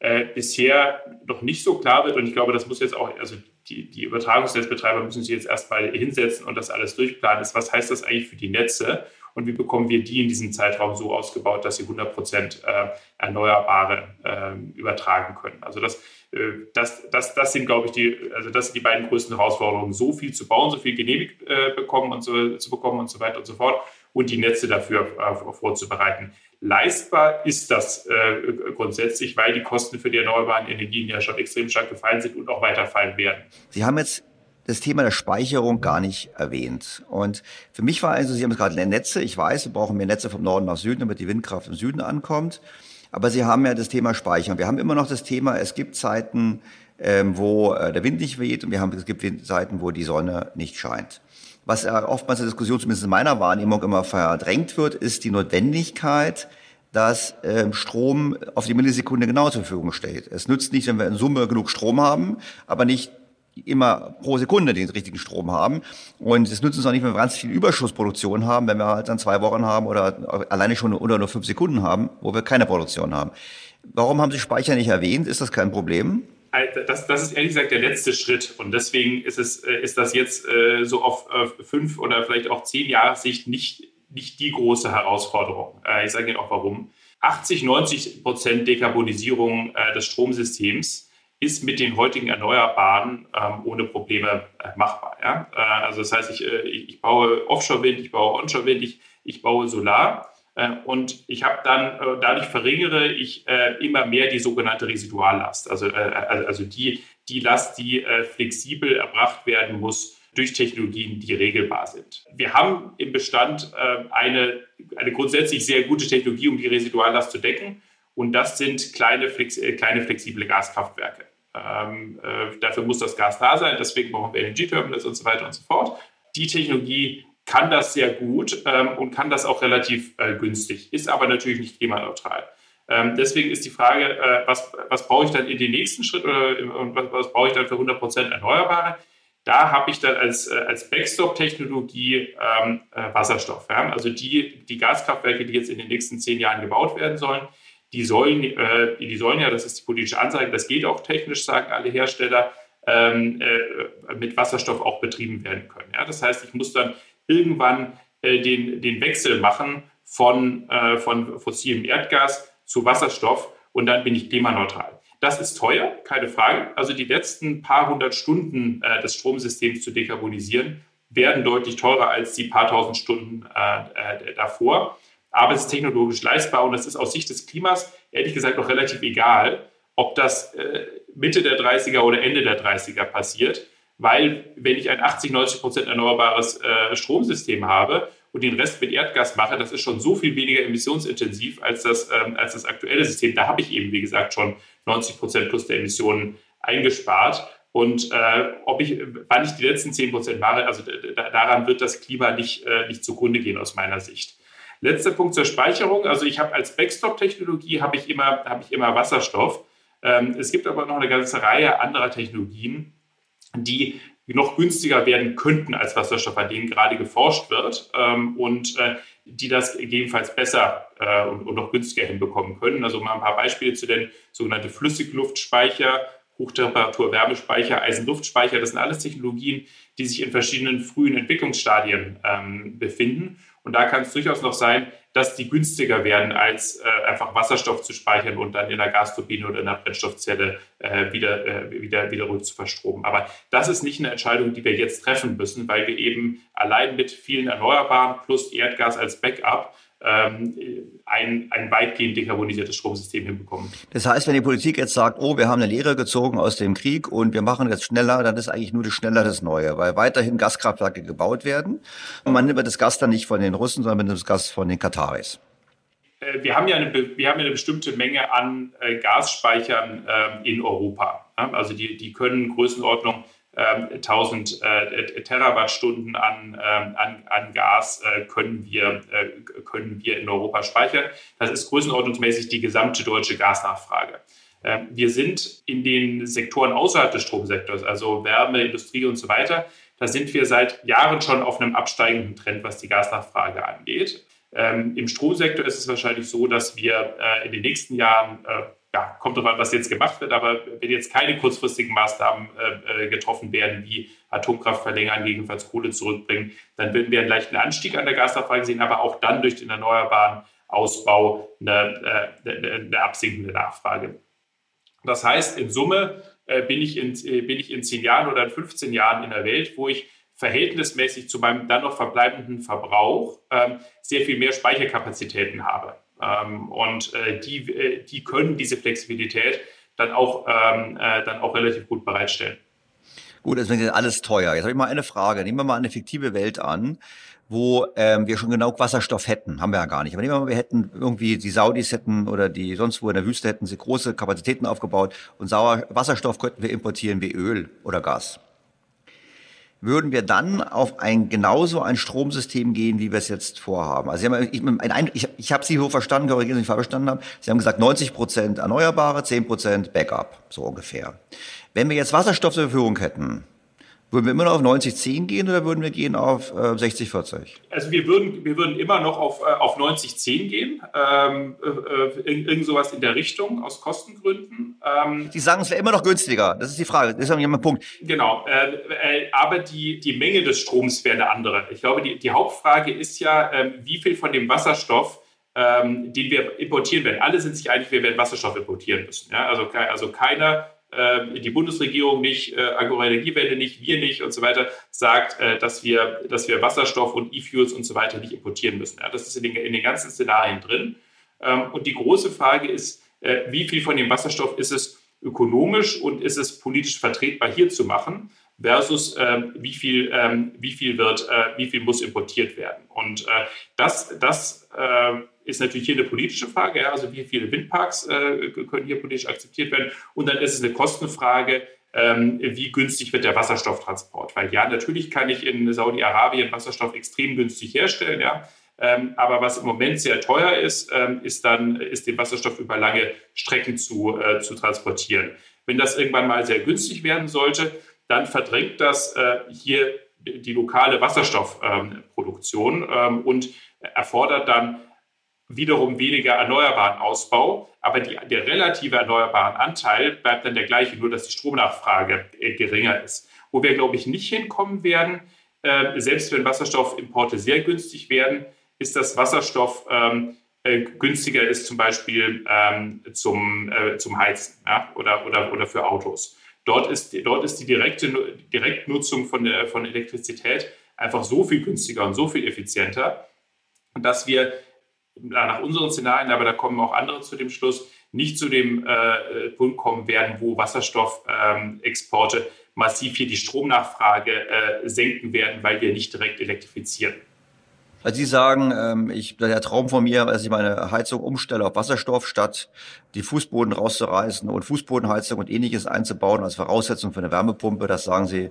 äh, bisher noch nicht so klar wird, und ich glaube, das muss jetzt auch, also die, die Übertragungsnetzbetreiber müssen sich jetzt erstmal hinsetzen und das alles durchplanen, ist, was heißt das eigentlich für die Netze und wie bekommen wir die in diesem Zeitraum so ausgebaut, dass sie 100 Prozent äh, Erneuerbare äh, übertragen können. Also das, äh, das, das, das sind, glaube ich, die, also das sind die beiden größten Herausforderungen, so viel zu bauen, so viel genehmigt äh, bekommen und so, zu bekommen und so weiter und so fort und die Netze dafür äh, vorzubereiten. Leistbar ist das äh, grundsätzlich, weil die Kosten für die erneuerbaren Energien ja schon extrem stark gefallen sind und auch weiter fallen werden. Sie haben jetzt das Thema der Speicherung gar nicht erwähnt. Und für mich war also, Sie haben gerade Netze, ich weiß, wir brauchen mehr Netze vom Norden nach Süden, damit die Windkraft im Süden ankommt. Aber Sie haben ja das Thema Speichern. Wir haben immer noch das Thema, es gibt Zeiten, ähm, wo äh, der Wind nicht weht und wir haben, es gibt Zeiten, wo die Sonne nicht scheint. Was äh, oftmals in der Diskussion, zumindest in meiner Wahrnehmung, immer verdrängt wird, ist die Notwendigkeit, dass ähm, Strom auf die Millisekunde genau zur Verfügung steht. Es nützt nicht, wenn wir in Summe genug Strom haben, aber nicht immer pro Sekunde den richtigen Strom haben. Und es nützt uns auch nicht, wenn wir ganz viel Überschussproduktion haben, wenn wir halt dann zwei Wochen haben oder alleine schon unter nur fünf Sekunden haben, wo wir keine Produktion haben. Warum haben Sie Speicher nicht erwähnt? Ist das kein Problem? Das, das ist ehrlich gesagt der letzte Schritt. Und deswegen ist, es, äh, ist das jetzt äh, so auf fünf oder vielleicht auch zehn Jahre Sicht nicht, nicht die große Herausforderung. Äh, ich sage Ihnen auch warum. 80, 90 Prozent Dekarbonisierung des Stromsystems ist mit den heutigen Erneuerbaren ähm, ohne Probleme äh, machbar. Äh, also das heißt, ich, äh, ich baue Offshore-Wind, ich baue Onshore-Wind, ich, ich baue Solar äh, und ich habe dann, äh, dadurch verringere ich äh, immer mehr die sogenannte Residuallast, also, also die, die Last, die flexibel erbracht werden muss durch Technologien, die regelbar sind. Wir haben im Bestand eine, eine grundsätzlich sehr gute Technologie, um die Residuallast zu decken. Und das sind kleine, kleine flexible Gaskraftwerke. Ähm, äh, dafür muss das Gas da sein, deswegen brauchen wir LNG-Terminals und so weiter und so fort. Die Technologie kann das sehr gut ähm, und kann das auch relativ äh, günstig, ist aber natürlich nicht klimaneutral. Ähm, deswegen ist die Frage, äh, was, was brauche ich dann in den nächsten Schritt oder und was, was brauche ich dann für 100 Prozent Erneuerbare? Da habe ich dann als, äh, als Backstop-Technologie ähm, äh, Wasserstoff. Ja? Also die, die Gaskraftwerke, die jetzt in den nächsten zehn Jahren gebaut werden sollen, die sollen, äh, die sollen ja, das ist die politische Ansage, das geht auch technisch, sagen alle Hersteller, ähm, äh, mit Wasserstoff auch betrieben werden können. Ja? Das heißt, ich muss dann irgendwann äh, den, den Wechsel machen von, äh, von fossilem Erdgas zu Wasserstoff und dann bin ich klimaneutral. Das ist teuer, keine Frage. Also die letzten paar hundert Stunden äh, des Stromsystems zu dekarbonisieren, werden deutlich teurer als die paar tausend Stunden äh, äh, davor. Aber es ist technologisch leistbar und es ist aus Sicht des Klimas ehrlich gesagt noch relativ egal, ob das äh, Mitte der 30er oder Ende der 30er passiert weil wenn ich ein 80, 90 Prozent erneuerbares äh, Stromsystem habe und den Rest mit Erdgas mache, das ist schon so viel weniger emissionsintensiv als das, ähm, als das aktuelle System. Da habe ich eben, wie gesagt, schon 90 Prozent plus der Emissionen eingespart. Und äh, ob ich, wann ich die letzten 10 Prozent mache, also daran wird das Klima nicht, äh, nicht zugrunde gehen aus meiner Sicht. Letzter Punkt zur Speicherung. Also ich habe als Backstop-Technologie habe ich immer, habe ich immer Wasserstoff. Ähm, es gibt aber noch eine ganze Reihe anderer Technologien, die noch günstiger werden könnten als Wasserstoff, an denen gerade geforscht wird ähm, und äh, die das gegebenenfalls besser äh, und, und, noch günstiger hinbekommen können. Also mal ein paar Beispiele zu den sogenannten Flüssigluftspeicher, Hochtemperatur-Wärmespeicher, Eisenluftspeicher. Das sind alles Technologien, die sich in verschiedenen frühen Entwicklungsstadien ähm, befinden. Und da kann es durchaus noch sein, dass die günstiger werden, als äh, einfach Wasserstoff zu speichern und dann in der Gasturbine oder in der Brennstoffzelle äh, wieder, äh, wieder, wieder rück zu verstromen. Aber das ist nicht eine Entscheidung, die wir jetzt treffen müssen, weil wir eben allein mit vielen Erneuerbaren plus Erdgas als Backup ein, ein weitgehend dekarbonisiertes Stromsystem hinbekommen. Das heißt, wenn die Politik jetzt sagt, oh, wir haben eine Lehre gezogen aus dem Krieg und wir machen jetzt schneller, dann ist eigentlich nur das schneller das Neue, weil weiterhin Gaskraftwerke gebaut werden. Und man nimmt das Gas dann nicht von den Russen, sondern man nimmt das Gas von den Kataris. Äh, wir haben ja eine, wir haben ja eine bestimmte Menge an äh, Gasspeichern äh, in Europa. Also die, die können Größenordnung 1000 ähm, äh, Terawattstunden an, ähm, an, an Gas äh, können, wir, äh, können wir in Europa speichern. Das ist größenordnungsmäßig die gesamte deutsche Gasnachfrage. Ähm, wir sind in den Sektoren außerhalb des Stromsektors, also Wärme, Industrie und so weiter, da sind wir seit Jahren schon auf einem absteigenden Trend, was die Gasnachfrage angeht. Im Stromsektor ist es wahrscheinlich so, dass wir äh, in den nächsten Jahren äh, ja, kommt drauf an, was jetzt gemacht wird, aber wenn jetzt keine kurzfristigen Maßnahmen äh, äh, getroffen werden, wie Atomkraft verlängern, gegebenenfalls Kohle zurückbringen, dann würden wir einen leichten Anstieg an der Gasnachfrage sehen, aber auch dann durch den erneuerbaren Ausbau eine, äh, eine, eine absinkende Nachfrage. Das heißt, in Summe äh, bin, ich in, bin ich in zehn Jahren oder in 15 Jahren in der Welt, wo ich verhältnismäßig zu meinem dann noch verbleibenden Verbrauch ähm, sehr viel mehr Speicherkapazitäten habe. Ähm, und äh, die, äh, die können diese Flexibilität dann auch, ähm, äh, dann auch relativ gut bereitstellen. Gut, das ist alles teuer. Jetzt habe ich mal eine Frage. Nehmen wir mal eine fiktive Welt an, wo ähm, wir schon genau Wasserstoff hätten. Haben wir ja gar nicht. Aber nehmen wir mal, wir hätten irgendwie, die Saudis hätten oder die sonst wo in der Wüste hätten sie große Kapazitäten aufgebaut und Sauer Wasserstoff könnten wir importieren wie Öl oder Gas würden wir dann auf ein genauso ein Stromsystem gehen, wie wir es jetzt vorhaben. Also Sie haben, ich, ein, ich, ich habe Sie so verstanden, korrigieren Sie, wenn ich verstanden habe. Sie haben gesagt 90 Prozent Erneuerbare, 10 Prozent Backup, so ungefähr. Wenn wir jetzt Wasserstoff zur Verfügung hätten, würden wir immer noch auf 90-10 gehen oder würden wir gehen auf äh, 60-40? Also wir würden, wir würden immer noch auf, äh, auf 90-10 gehen. Ähm, äh, äh irgend sowas in der Richtung aus Kostengründen. Ähm, Sie sagen, es wäre immer noch günstiger. Das ist die Frage. Das ist mein Punkt. Genau. Äh, äh, aber die, die Menge des Stroms wäre eine andere. Ich glaube, die, die Hauptfrage ist ja, ähm, wie viel von dem Wasserstoff ähm, den wir importieren werden. Alle sind sich einig, wir werden Wasserstoff importieren müssen. Ja? Also, also keiner die Bundesregierung nicht, äh, Agroenergiewende nicht, wir nicht und so weiter, sagt, äh, dass, wir, dass wir Wasserstoff und E-Fuels und so weiter nicht importieren müssen. Ja, das ist in den, in den ganzen Szenarien drin. Ähm, und die große Frage ist, äh, wie viel von dem Wasserstoff ist es ökonomisch und ist es politisch vertretbar hier zu machen versus äh, wie viel ähm, wie viel wird äh, wie viel muss importiert werden und äh, das das äh, ist natürlich hier eine politische Frage, ja, also wie viele Windparks äh, können hier politisch akzeptiert werden. Und dann ist es eine Kostenfrage, ähm, wie günstig wird der Wasserstofftransport. Weil ja, natürlich kann ich in Saudi-Arabien Wasserstoff extrem günstig herstellen, ja. Ähm, aber was im Moment sehr teuer ist, ähm, ist dann, ist den Wasserstoff über lange Strecken zu, äh, zu transportieren. Wenn das irgendwann mal sehr günstig werden sollte, dann verdrängt das äh, hier die lokale Wasserstoffproduktion ähm, und erfordert dann wiederum weniger erneuerbaren Ausbau, aber die, der relative erneuerbaren Anteil bleibt dann der gleiche, nur dass die Stromnachfrage äh, geringer ist. Wo wir, glaube ich, nicht hinkommen werden, äh, selbst wenn Wasserstoffimporte sehr günstig werden, ist, dass Wasserstoff ähm, äh, günstiger ist, zum Beispiel ähm, zum, äh, zum Heizen ja, oder, oder, oder für Autos. Dort ist, dort ist die direkte Direktnutzung von, von Elektrizität einfach so viel günstiger und so viel effizienter, dass wir nach unseren Szenarien, aber da kommen auch andere zu dem Schluss, nicht zu dem äh, Punkt kommen werden, wo Wasserstoffexporte ähm, massiv hier die Stromnachfrage äh, senken werden, weil wir nicht direkt elektrifizieren. Also Sie sagen, ähm, ich, der Traum von mir, dass ich meine Heizung umstelle auf Wasserstoff, statt die Fußboden rauszureißen und Fußbodenheizung und ähnliches einzubauen als Voraussetzung für eine Wärmepumpe, das sagen Sie,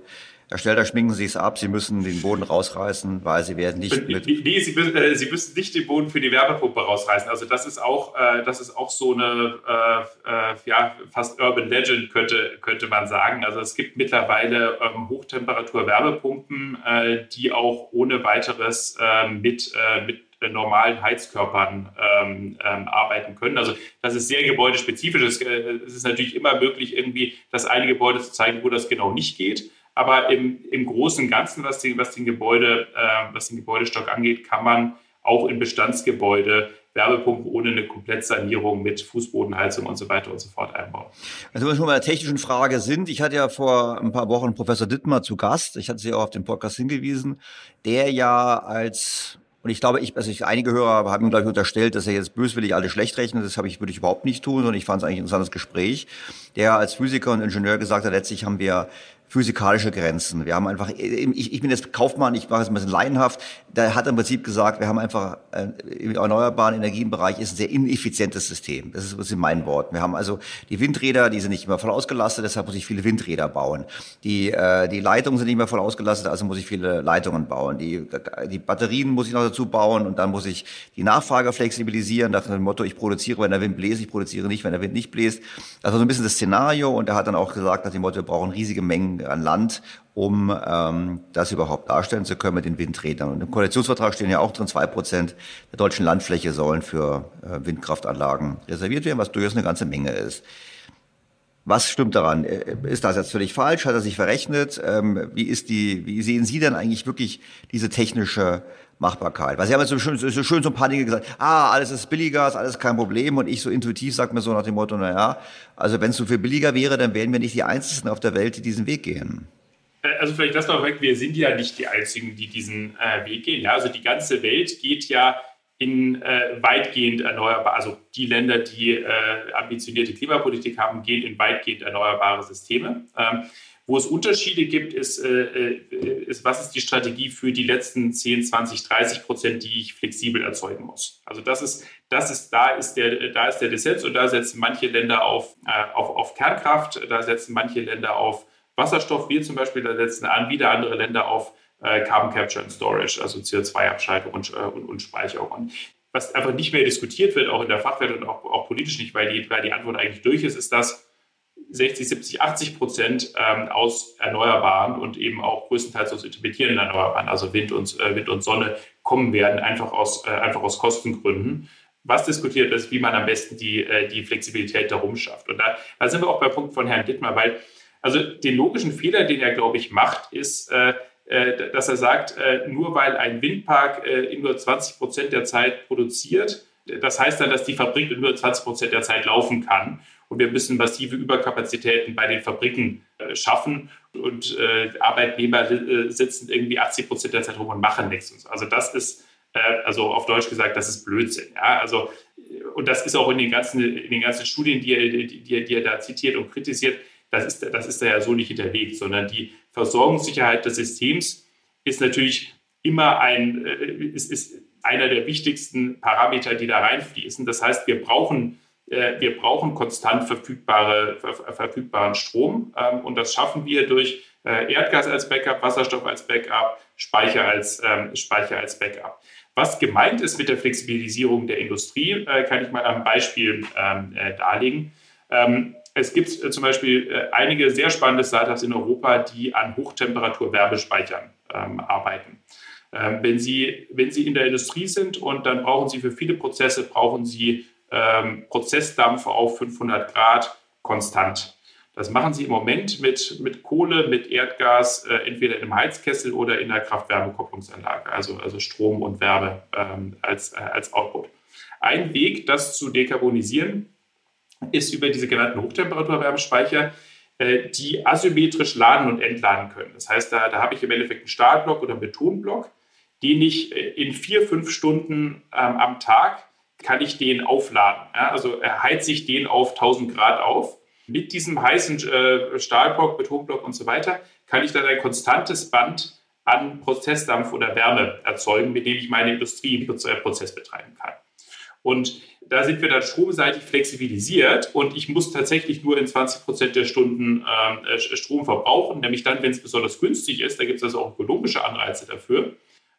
Herr Stelter, schminken Sie es ab, Sie müssen den Boden rausreißen, weil Sie werden nicht mit... Nee, Sie, äh, Sie müssen nicht den Boden für die Wärmepumpe rausreißen. Also das ist auch, äh, das ist auch so eine äh, äh, ja, fast Urban Legend, könnte, könnte man sagen. Also es gibt mittlerweile ähm, Hochtemperatur-Wärmepumpen, äh, die auch ohne weiteres ähm, mit, äh, mit normalen Heizkörpern ähm, ähm, arbeiten können. Also das ist sehr gebäudespezifisch. Es, es ist natürlich immer möglich, irgendwie das eine Gebäude zu zeigen, wo das genau nicht geht. Aber im, im Großen und Ganzen, was, die, was, den Gebäude, äh, was den Gebäudestock angeht, kann man auch in Bestandsgebäude Wärmepumpen ohne eine Komplettsanierung mit Fußbodenheizung und so weiter und so fort einbauen. Also wenn wir schon bei der technischen Frage sind, ich hatte ja vor ein paar Wochen Professor Dittmar zu Gast, ich hatte Sie auch auf den Podcast hingewiesen, der ja als und ich glaube, ich, also ich, einige Hörer haben ihm, glaube ich, unterstellt, dass er jetzt böswillig alle schlecht rechnet. Das habe ich, würde ich überhaupt nicht tun, sondern ich fand es eigentlich ein interessantes Gespräch. Der als Physiker und Ingenieur gesagt hat, letztlich haben wir physikalische Grenzen. Wir haben einfach, ich, ich bin jetzt Kaufmann, ich mache es ein bisschen laienhaft, der hat im Prinzip gesagt, wir haben einfach äh, im erneuerbaren Energienbereich ist ein sehr ineffizientes System. Das ist, das ist mein Wort. Wir haben also die Windräder, die sind nicht immer voll ausgelastet, deshalb muss ich viele Windräder bauen. Die, äh, die Leitungen sind nicht mehr voll ausgelastet, also muss ich viele Leitungen bauen. Die, die Batterien muss ich noch dazu bauen und dann muss ich die Nachfrage flexibilisieren, nach dem Motto, ich produziere, wenn der Wind bläst, ich produziere nicht, wenn der Wind nicht bläst. Das war so ein bisschen das Szenario und er hat dann auch gesagt, nach dem Motto, wir brauchen riesige Mengen an Land, um ähm, das überhaupt darstellen zu können mit den Windrädern. Und im Koalitionsvertrag stehen ja auch drin, zwei Prozent der deutschen Landfläche sollen für äh, Windkraftanlagen reserviert werden, was durchaus eine ganze Menge ist. Was stimmt daran? Äh, ist das jetzt völlig falsch? Hat er sich verrechnet? Ähm, wie ist die, wie sehen Sie denn eigentlich wirklich diese technische Machbarkeit? Weil Sie haben jetzt so schön, so schön so ein paar Dinge gesagt. Ah, alles ist billiger, ist alles kein Problem. Und ich so intuitiv sage mir so nach dem Motto, na ja, also wenn es so viel billiger wäre, dann wären wir nicht die Einzigen auf der Welt, die diesen Weg gehen. Äh, also vielleicht das noch weg, wir sind ja nicht die Einzigen, die diesen äh, Weg gehen. Ja? Also die ganze Welt geht ja in äh, weitgehend erneuerbar, also die Länder, die äh, ambitionierte Klimapolitik haben, gehen in weitgehend erneuerbare Systeme. Ähm, wo es Unterschiede gibt, ist, äh, äh ist, was ist die Strategie für die letzten 10, 20, 30 Prozent, die ich flexibel erzeugen muss. Also das ist, das ist, da ist der, da ist der Dissens und da setzen manche Länder auf, äh, auf, auf Kernkraft, da setzen manche Länder auf Wasserstoff, wir zum Beispiel, da setzen an, wieder andere Länder auf Carbon Capture and Storage, also CO2-Abscheidung und, und, und, Speicherung. Was einfach nicht mehr diskutiert wird, auch in der Fachwelt und auch, auch politisch nicht, weil die, weil die Antwort eigentlich durch ist, ist, dass 60, 70, 80 Prozent ähm, aus Erneuerbaren und eben auch größtenteils aus intermittierenden Erneuerbaren, also Wind und, äh, Wind und Sonne, kommen werden, einfach aus, äh, einfach aus Kostengründen. Was diskutiert ist, wie man am besten die, äh, die Flexibilität darum schafft. Und da, da sind wir auch beim Punkt von Herrn Dittmar, weil also den logischen Fehler, den er, glaube ich, macht, ist, äh, äh, dass er sagt, äh, nur weil ein Windpark in nur 20 Prozent der Zeit produziert, das heißt dann, dass die Fabrik in nur 20 Prozent der Zeit laufen kann. Und wir müssen massive Überkapazitäten bei den Fabriken schaffen. Und Arbeitnehmer sitzen irgendwie 80 Prozent der Zeit rum und machen nichts. Also das ist, also auf Deutsch gesagt, das ist Blödsinn. Ja? Also, und das ist auch in den ganzen, in den ganzen Studien, die er, die, die er da zitiert und kritisiert, das ist, das ist da ja so nicht hinterlegt, sondern die Versorgungssicherheit des Systems ist natürlich immer ein, äh, ist, ist einer der wichtigsten Parameter, die da reinfließen. Das heißt, wir brauchen äh, wir brauchen konstant verfügbare, verfügbaren Strom ähm, und das schaffen wir durch äh, Erdgas als Backup, Wasserstoff als Backup, Speicher als, ähm, Speicher als Backup. Was gemeint ist mit der Flexibilisierung der Industrie, äh, kann ich mal am Beispiel ähm, darlegen. es gibt zum Beispiel einige sehr spannende Startups in Europa, die an Hochtemperatur-Werbespeichern arbeiten. wenn, Sie, wenn Sie in der Industrie sind und dann brauchen Sie für viele Prozesse, brauchen Sie ähm, Prozessdampf auf 500 Grad konstant. Das machen sie im Moment mit, mit Kohle, mit Erdgas, äh, entweder im Heizkessel oder in der Kraft-Wärme-Kopplungsanlage, also, also Strom und Wärme ähm, als, äh, als Output. Ein Weg, das zu dekarbonisieren, ist über diese genannten Hochtemperatur-Wärmespeicher, äh, die asymmetrisch laden und entladen können. Das heißt, da, da habe ich im Endeffekt einen Stahlblock oder einen Betonblock, den ich äh, in vier, fünf Stunden ähm, am Tag kann ich den aufladen. Ja, also heize ich den auf 1000 Grad auf. Mit diesem heißen äh, Stahlblock, Betonblock und so weiter kann ich dann ein konstantes Band an Prozessdampf oder Wärme erzeugen, mit dem ich meine Industrieprozess betreiben kann. Und da sind wir dann stromseitig flexibilisiert und ich muss tatsächlich nur in 20 Prozent der Stunden äh, Strom verbrauchen, nämlich dann, wenn es besonders günstig ist. Da gibt es also auch ökonomische Anreize dafür.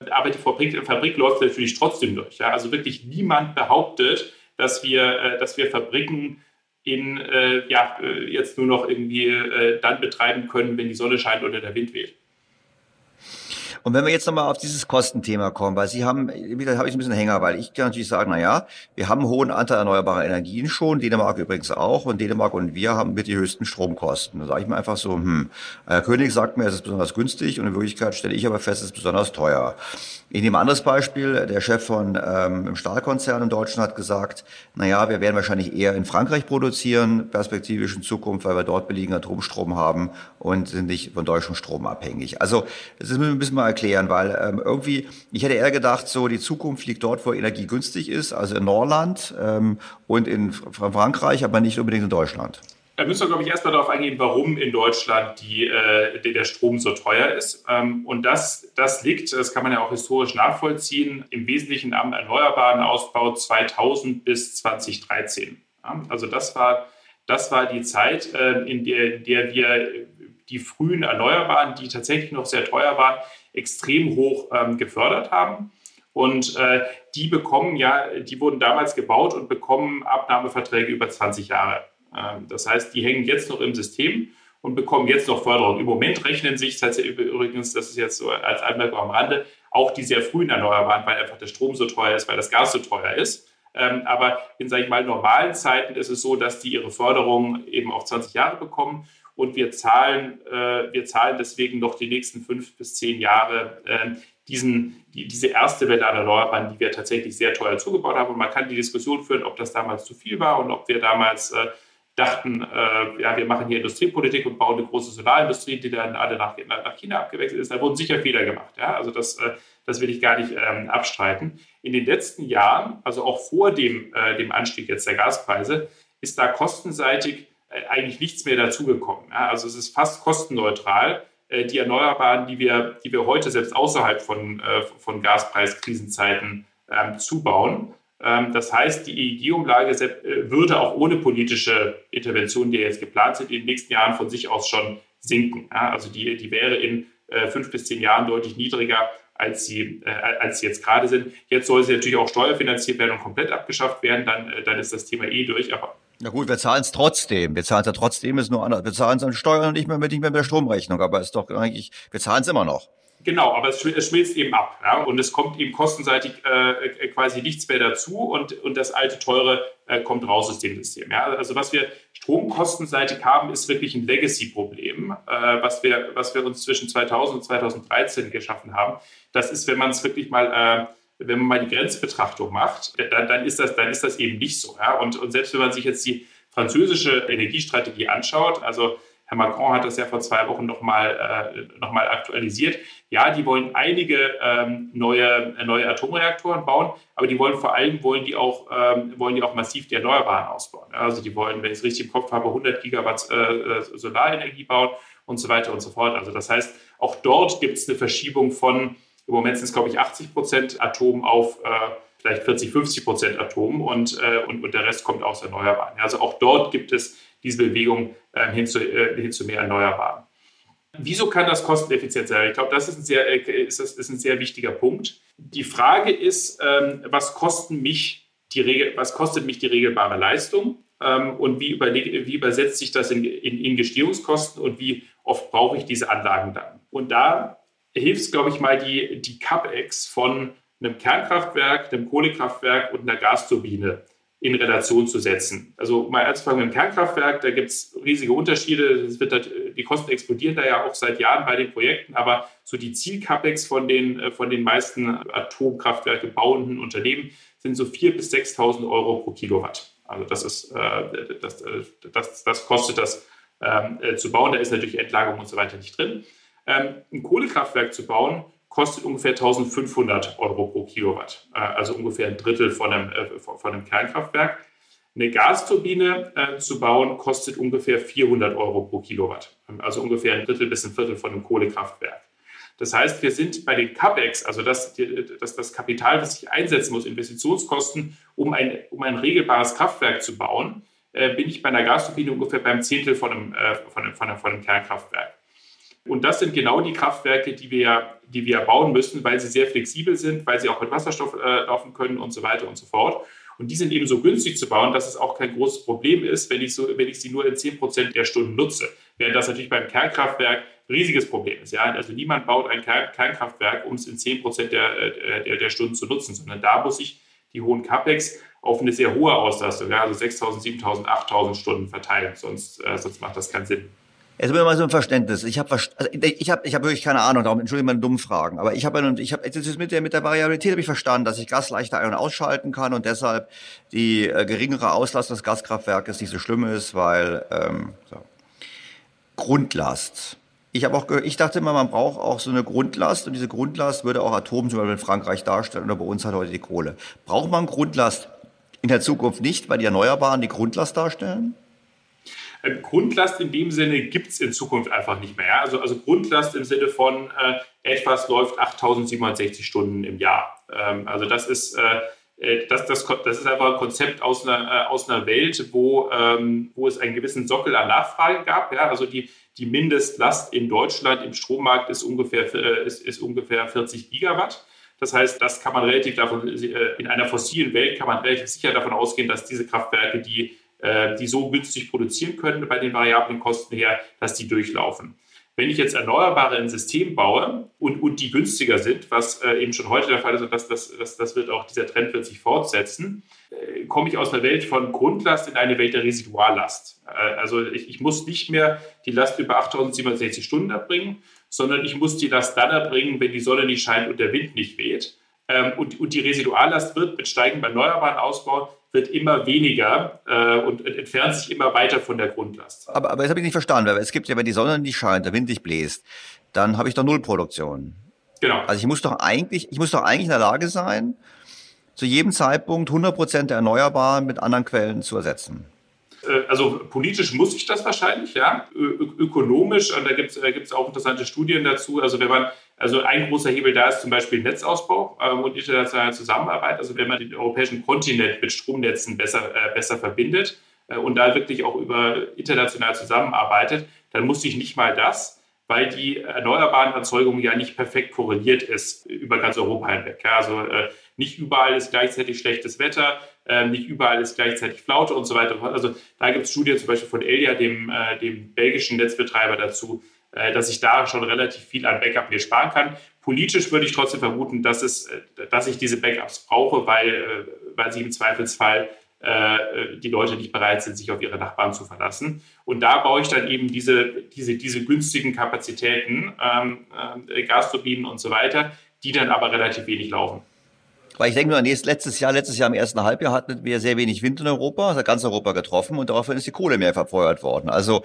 Aber die Fabrik, Fabrik läuft natürlich trotzdem durch. Ja? Also wirklich niemand behauptet, dass wir, äh, dass wir Fabriken in, äh, ja, äh, jetzt nur noch irgendwie äh, dann betreiben können, wenn die Sonne scheint oder der Wind weht. Und wenn wir jetzt nochmal auf dieses Kostenthema kommen, weil Sie haben, wieder habe ich ein bisschen Hänger, weil ich kann natürlich sagen, na ja, wir haben einen hohen Anteil erneuerbarer Energien schon, Dänemark übrigens auch, und Dänemark und wir haben mit die höchsten Stromkosten. Da sage ich mir einfach so, hm, Herr König sagt mir, es ist besonders günstig und in Wirklichkeit stelle ich aber fest, es ist besonders teuer. Ich nehme ein anderes Beispiel. Der Chef von ähm, im Stahlkonzern in Deutschland hat gesagt, na ja, wir werden wahrscheinlich eher in Frankreich produzieren, perspektivisch in Zukunft, weil wir dort billigen Atomstrom haben und sind nicht von deutschem Strom abhängig. Also müssen wir ein bisschen mal erklären, weil ähm, irgendwie, ich hätte eher gedacht, so die Zukunft liegt dort, wo Energie günstig ist, also in Norland ähm, und in Frankreich, aber nicht unbedingt in Deutschland. Da müssen wir, glaube ich, erstmal darauf eingehen, warum in Deutschland die, äh, der Strom so teuer ist. Ähm, und das, das liegt, das kann man ja auch historisch nachvollziehen, im Wesentlichen am erneuerbaren Ausbau 2000 bis 2013. Ja, also das war, das war die Zeit, äh, in, der, in der wir die frühen Erneuerbaren, die tatsächlich noch sehr teuer waren, extrem hoch ähm, gefördert haben. Und äh, die bekommen ja, die wurden damals gebaut und bekommen Abnahmeverträge über 20 Jahre. Ähm, das heißt, die hängen jetzt noch im System und bekommen jetzt noch Förderung. Im Moment rechnen sich tatsächlich übrigens, das ist jetzt so als Anmerkung am Rande, auch die sehr frühen Erneuerbaren, weil einfach der Strom so teuer ist, weil das Gas so teuer ist. Ähm, aber in, sage ich mal, normalen Zeiten ist es so, dass die ihre Förderung eben auf 20 Jahre bekommen und wir zahlen, äh, wir zahlen deswegen noch die nächsten fünf bis zehn Jahre äh, diesen, die, diese erste Welle an Erneuerbaren, die wir tatsächlich sehr teuer zugebaut haben. Und man kann die Diskussion führen, ob das damals zu viel war und ob wir damals äh, dachten, äh, ja, wir machen hier Industriepolitik und bauen eine große Solarindustrie, die dann alle nach, nach China abgewechselt ist. Da wurden sicher Fehler gemacht. Ja? Also das, äh, das will ich gar nicht ähm, abstreiten. In den letzten Jahren, also auch vor dem, äh, dem Anstieg jetzt der Gaspreise, ist da kostenseitig eigentlich nichts mehr dazugekommen. Also es ist fast kostenneutral. Äh, die Erneuerbaren, die wir, die wir heute selbst außerhalb von, äh, von Gaspreiskrisenzeiten ähm, zubauen, ähm, das heißt, die EEG-Umlage äh, würde auch ohne politische Interventionen, die jetzt geplant sind, in den nächsten Jahren von sich aus schon sinken. Also die, die wäre in äh, fünf bis zehn Jahren deutlich niedriger, als sie, äh, als sie jetzt gerade sind. Jetzt soll sie natürlich auch steuerfinanziert werden und komplett abgeschafft werden, dann, dann ist das Thema eh durch. Aber na gut, wir zahlen es trotzdem. Wir zahlen es ja trotzdem, ist nur anders. Wir zahlen es an Steuern und nicht mehr, mit, nicht mehr mit der Stromrechnung, aber ist doch eigentlich, wir zahlen es immer noch. Genau, aber es, schmilzt eben ab. Ja? Und es kommt eben kostenseitig äh, quasi nichts mehr dazu und, und das alte Teure äh, kommt raus aus dem System. Ja? Also was wir stromkostenseitig haben, ist wirklich ein Legacy-Problem, äh, was, wir, was wir uns zwischen 2000 und 2013 geschaffen haben. Das ist, wenn man es wirklich mal, äh, wenn man mal die Grenzbetrachtung macht, dann, dann, ist, das, dann ist das eben nicht so. Ja? Und, und selbst wenn man sich jetzt die französische Energiestrategie anschaut, also Herr Macron hat das ja vor zwei Wochen nochmal äh, noch aktualisiert. Ja, die wollen einige ähm, neue, äh, neue Atomreaktoren bauen, aber die wollen vor allem wollen die auch, ähm, wollen die auch massiv die Erneuerbaren ausbauen. Also die wollen, wenn ich es richtig im Kopf habe, 100 Gigawatt äh, äh, Solarenergie bauen und so weiter und so fort. Also das heißt, auch dort gibt es eine Verschiebung von, im Moment sind es glaube ich 80 Prozent Atom auf, äh, vielleicht 40, 50 Prozent Atom und, äh, und, und der Rest kommt aus Erneuerbaren. Also auch dort gibt es diese Bewegung äh, hin, zu, äh, hin zu mehr Erneuerbaren. Wieso kann das kosteneffizient sein? Ich glaube, das ist ein sehr, äh, ist, ist ein sehr wichtiger Punkt. Die Frage ist, ähm, was, kosten mich die Regel, was kostet mich die regelbare Leistung ähm, und wie, überleg, wie übersetzt sich das in, in, in Gestehungskosten und wie oft brauche ich diese Anlagen dann? Und da hilft es, glaube ich, mal die, die CapEx von einem Kernkraftwerk, einem Kohlekraftwerk und einer Gasturbine in Relation zu setzen. Also mal anzufangen mit einem Kernkraftwerk, da gibt es riesige Unterschiede. Es wird halt, die Kosten explodieren da ja auch seit Jahren bei den Projekten, aber so die Ziel-Capex von den, äh, von den meisten Atomkraftwerke bauenden Unternehmen sind so 4.000 bis 6.000 Euro pro Kilowatt. Also das ist, äh, das, äh, das, das kostet das ähm, zu bauen. Da ist natürlich Endlagerung und so weiter nicht drin. Ähm, ein Kohlekraftwerk zu bauen, kostet ungefähr 1500 Euro pro Kilowatt, äh, also ungefähr ein Drittel von einem, äh, von einem Kernkraftwerk. Eine Gasturbine äh, zu bauen kostet ungefähr 400 Euro pro Kilowatt, also ungefähr ein Drittel bis ein Viertel von einem Kohlekraftwerk. Das heißt, wir sind bei den CAPEX, also das, das, das Kapital, das ich einsetzen muss, Investitionskosten, um ein, um ein regelbares Kraftwerk zu bauen, bin ich bei einer Gasturbine ungefähr beim Zehntel von einem, von einem, von einem, von einem Kernkraftwerk. Und das sind genau die Kraftwerke, die wir, die wir bauen müssen, weil sie sehr flexibel sind, weil sie auch mit Wasserstoff äh, laufen können und so weiter und so fort. Und die sind eben so günstig zu bauen, dass es auch kein großes Problem ist, wenn ich, so, wenn ich sie nur in 10 Prozent der Stunden nutze. Während das natürlich beim Kernkraftwerk ein riesiges Problem ist. Ja? Also niemand baut ein Kernkraftwerk, um es in 10 Prozent der, äh, der, der Stunden zu nutzen, sondern da muss ich die hohen CAPEX auf eine sehr hohe Auslastung, ja? also 6.000, 7.000, 8.000 Stunden verteilen. Sonst, äh, sonst macht das keinen Sinn. Jetzt bin mal so ein Verständnis. Ich habe also ich habe ich hab wirklich keine Ahnung, darum entschuldige meine dummen Fragen, aber ich habe ich habe jetzt mit der mit der Variabilität habe ich verstanden, dass ich Gas leichter ein- und ausschalten kann und deshalb die äh, geringere Auslastung des Gaskraftwerkes nicht so schlimm ist, weil ähm, so. Grundlast. Ich habe auch ich dachte immer, man braucht auch so eine Grundlast und diese Grundlast würde auch Atom zum Beispiel in Frankreich darstellen oder bei uns halt heute die Kohle. Braucht man Grundlast in der Zukunft nicht, weil die Erneuerbaren die Grundlast darstellen? Ähm, Grundlast in dem Sinne gibt es in Zukunft einfach nicht mehr. Also, also Grundlast im Sinne von äh, etwas läuft 8760 Stunden im Jahr. Ähm, also das ist, äh, äh, das, das, das ist einfach ein Konzept aus einer, äh, aus einer Welt, wo, ähm, wo es einen gewissen Sockel an Nachfrage gab. Ja? Also die, die Mindestlast in Deutschland im Strommarkt ist ungefähr, äh, ist, ist ungefähr 40 Gigawatt. Das heißt, das kann man relativ davon, äh, in einer fossilen Welt kann man relativ sicher davon ausgehen, dass diese Kraftwerke die äh, die so günstig produzieren können bei den variablen Kosten her, dass die durchlaufen. Wenn ich jetzt Erneuerbare in System baue und, und die günstiger sind, was äh, eben schon heute der Fall ist und das, das, das, das wird auch, dieser Trend wird sich fortsetzen, äh, komme ich aus der Welt von Grundlast in eine Welt der Residuallast. Äh, also ich, ich, muss nicht mehr die Last über 8760 Stunden erbringen, sondern ich muss die Last dann erbringen, wenn die Sonne nicht scheint und der Wind nicht weht. Ähm, und, und die Residuallast wird mit steigendem erneuerbaren Ausbau wird immer weniger äh, und entfernt sich immer weiter von der Grundlast. Aber, aber das habe ich nicht verstanden, weil es gibt ja, wenn die Sonne nicht scheint, der Wind nicht bläst, dann habe ich doch Nullproduktion. Genau. Also ich muss doch eigentlich, ich muss doch eigentlich in der Lage sein, zu jedem Zeitpunkt 100 Prozent der Erneuerbaren mit anderen Quellen zu ersetzen. Äh, also politisch muss ich das wahrscheinlich, ja. Ö ökonomisch, und da gibt es auch interessante Studien dazu. Also wenn man also ein großer Hebel da ist zum Beispiel Netzausbau äh, und internationale Zusammenarbeit. Also wenn man den europäischen Kontinent mit Stromnetzen besser, äh, besser verbindet äh, und da wirklich auch über international zusammenarbeitet, dann muss ich nicht mal das, weil die erneuerbaren Erzeugung ja nicht perfekt korreliert ist über ganz Europa hinweg. Ja, also äh, nicht überall ist gleichzeitig schlechtes Wetter, äh, nicht überall ist gleichzeitig Flaute und so weiter. Also da gibt es Studien zum Beispiel von Elia, dem, äh, dem belgischen Netzbetreiber dazu, dass ich da schon relativ viel an Backup mir sparen kann. Politisch würde ich trotzdem vermuten, dass, es, äh, dass ich diese Backups brauche, weil, äh, weil sie im Zweifelsfall die Leute nicht bereit sind, sich auf ihre Nachbarn zu verlassen. Und da baue ich dann eben diese, diese, diese günstigen Kapazitäten, ähm, äh, Gasturbinen und so weiter, die dann aber relativ wenig laufen. Weil ich denke nur letztes Jahr, letztes Jahr im ersten Halbjahr hatten wir sehr wenig Wind in Europa, hat ganz Europa getroffen und daraufhin ist die Kohle mehr verfeuert worden. Also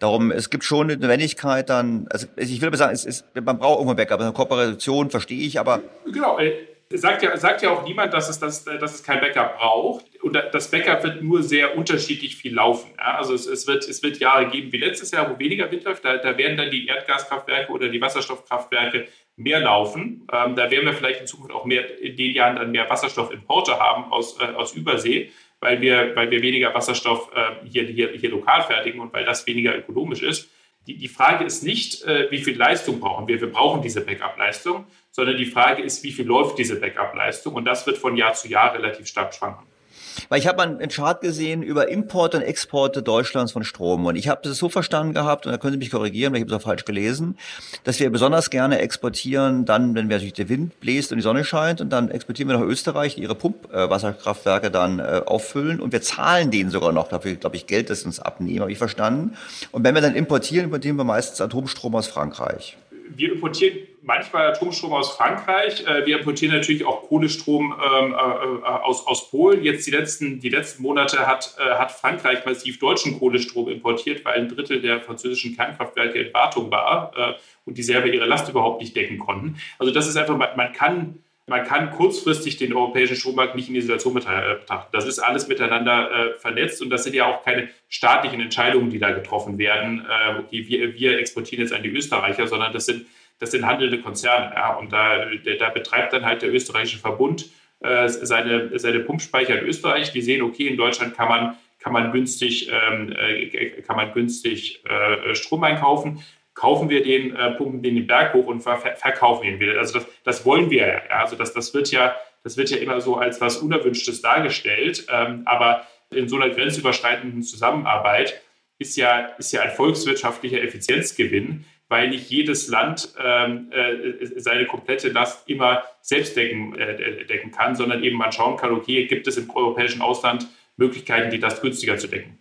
darum, es gibt schon eine Notwendigkeit dann, also ich will aber sagen, ist, man braucht irgendwann Backup, eine Kooperation verstehe ich, aber... Genau, sagt ja, sagt ja auch niemand, dass es, dass, dass es kein Backup braucht. und das Backup wird nur sehr unterschiedlich viel laufen. Ja? Also es, es, wird, es wird Jahre geben wie letztes Jahr, wo weniger Wind läuft. Da, da werden dann die Erdgaskraftwerke oder die Wasserstoffkraftwerke mehr laufen. Ähm, da werden wir vielleicht in Zukunft auch mehr in den Jahren dann mehr Wasserstoffimporte haben aus, äh, aus Übersee, weil wir, weil wir weniger Wasserstoff äh, hier, hier, hier lokal fertigen und weil das weniger ökonomisch ist. Die, die Frage ist nicht, äh, wie viel Leistung brauchen wir. Wir brauchen diese Backup-Leistung, sondern die Frage ist, wie viel läuft diese Backup-Leistung. Und das wird von Jahr zu Jahr relativ stark schwanken. Weil ich habe mal einen Chart gesehen über Importe und Exporte Deutschlands von Strom. Und ich habe das so verstanden gehabt, und da können Sie mich korrigieren, weil ich habe es auch falsch gelesen, dass wir besonders gerne exportieren, dann, wenn natürlich der Wind bläst und die Sonne scheint, und dann exportieren wir nach Österreich, die ihre Pumpwasserkraftwerke dann äh, auffüllen. Und wir zahlen denen sogar noch dafür, glaube ich, Geld, das uns abnehmen, habe ich verstanden. Und wenn wir dann importieren, importieren wir meistens Atomstrom aus Frankreich wir importieren manchmal Atomstrom aus Frankreich. Äh, wir importieren natürlich auch Kohlestrom ähm, äh, äh, aus, aus Polen. Jetzt die letzten, die letzten Monate hat, hat Frankreich massiv deutschen Kohlestrom importiert, weil ein Drittel der französischen Kernkraftwerke in Wartung war und die selber ihre Last überhaupt nicht decken konnten. Also das ist einfach, man kann man kann kurzfristig den europäischen Strommarkt nicht in Isolation betrachten. Das ist alles miteinander äh, vernetzt und das sind ja auch keine staatlichen Entscheidungen, die da getroffen werden. Äh, okay, wir, wir exportieren jetzt an die Österreicher, sondern das sind, das sind handelnde Konzerne. Ja, und da, da betreibt dann halt der österreichische Verbund äh, seine, seine Pumpspeicher in Österreich. Die sehen, okay, in Deutschland kann man, kann man günstig, ähm, äh, kann man günstig äh, Strom einkaufen kaufen wir den, äh, pumpen den den Berg hoch und ver verkaufen ihn wieder. Also das, das wollen wir ja. Also das, das, wird ja. das wird ja immer so als was Unerwünschtes dargestellt. Ähm, aber in so einer grenzüberschreitenden Zusammenarbeit ist ja, ist ja ein volkswirtschaftlicher Effizienzgewinn, weil nicht jedes Land ähm, äh, seine komplette Last immer selbst decken, äh, decken kann, sondern eben man schauen kann, okay, gibt es im europäischen Ausland Möglichkeiten, die das günstiger zu decken.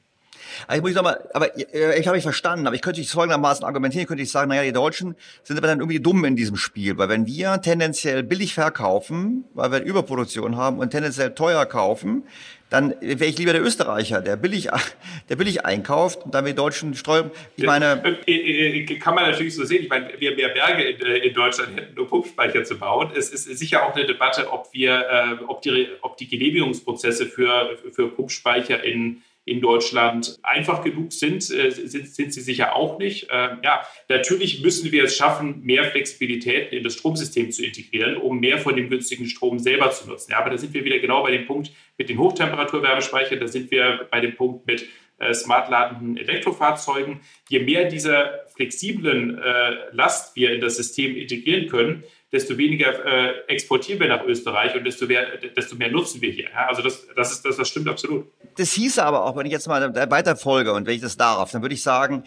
Also ich muss sagen, aber äh, ich habe ich verstanden, aber ich könnte ich folgendermaßen argumentieren, könnte ich sagen, naja, die Deutschen sind aber dann irgendwie dumm in diesem Spiel, weil wenn wir tendenziell billig verkaufen, weil wir Überproduktion haben und tendenziell teuer kaufen, dann wäre ich lieber der Österreicher, der billig, der billig einkauft und dann wir Deutschen streuen. Ich meine. Äh, äh, kann man natürlich so sehen. Ich meine, wir mehr Berge in, in Deutschland hätten, um Pumpspeicher zu bauen. Es ist sicher auch eine Debatte, ob wir, ob die, ob die Genehmigungsprozesse für, für Pumpspeicher in, in Deutschland einfach genug sind, äh, sind, sind sie sicher auch nicht. Ähm, ja, natürlich müssen wir es schaffen, mehr Flexibilität in das Stromsystem zu integrieren, um mehr von dem günstigen Strom selber zu nutzen. Ja, aber da sind wir wieder genau bei dem Punkt mit den Hochtemperaturwärmespeichern, da sind wir bei dem Punkt mit äh, smart ladenden Elektrofahrzeugen. Je mehr dieser flexiblen äh, Last wir in das System integrieren können, desto weniger äh, exportieren wir nach Österreich und desto mehr, desto mehr nutzen wir hier. Ja, also das, das, ist, das, das stimmt absolut. Das hieße aber auch, wenn ich jetzt mal weiter folge und wenn ich das darf, dann würde ich sagen,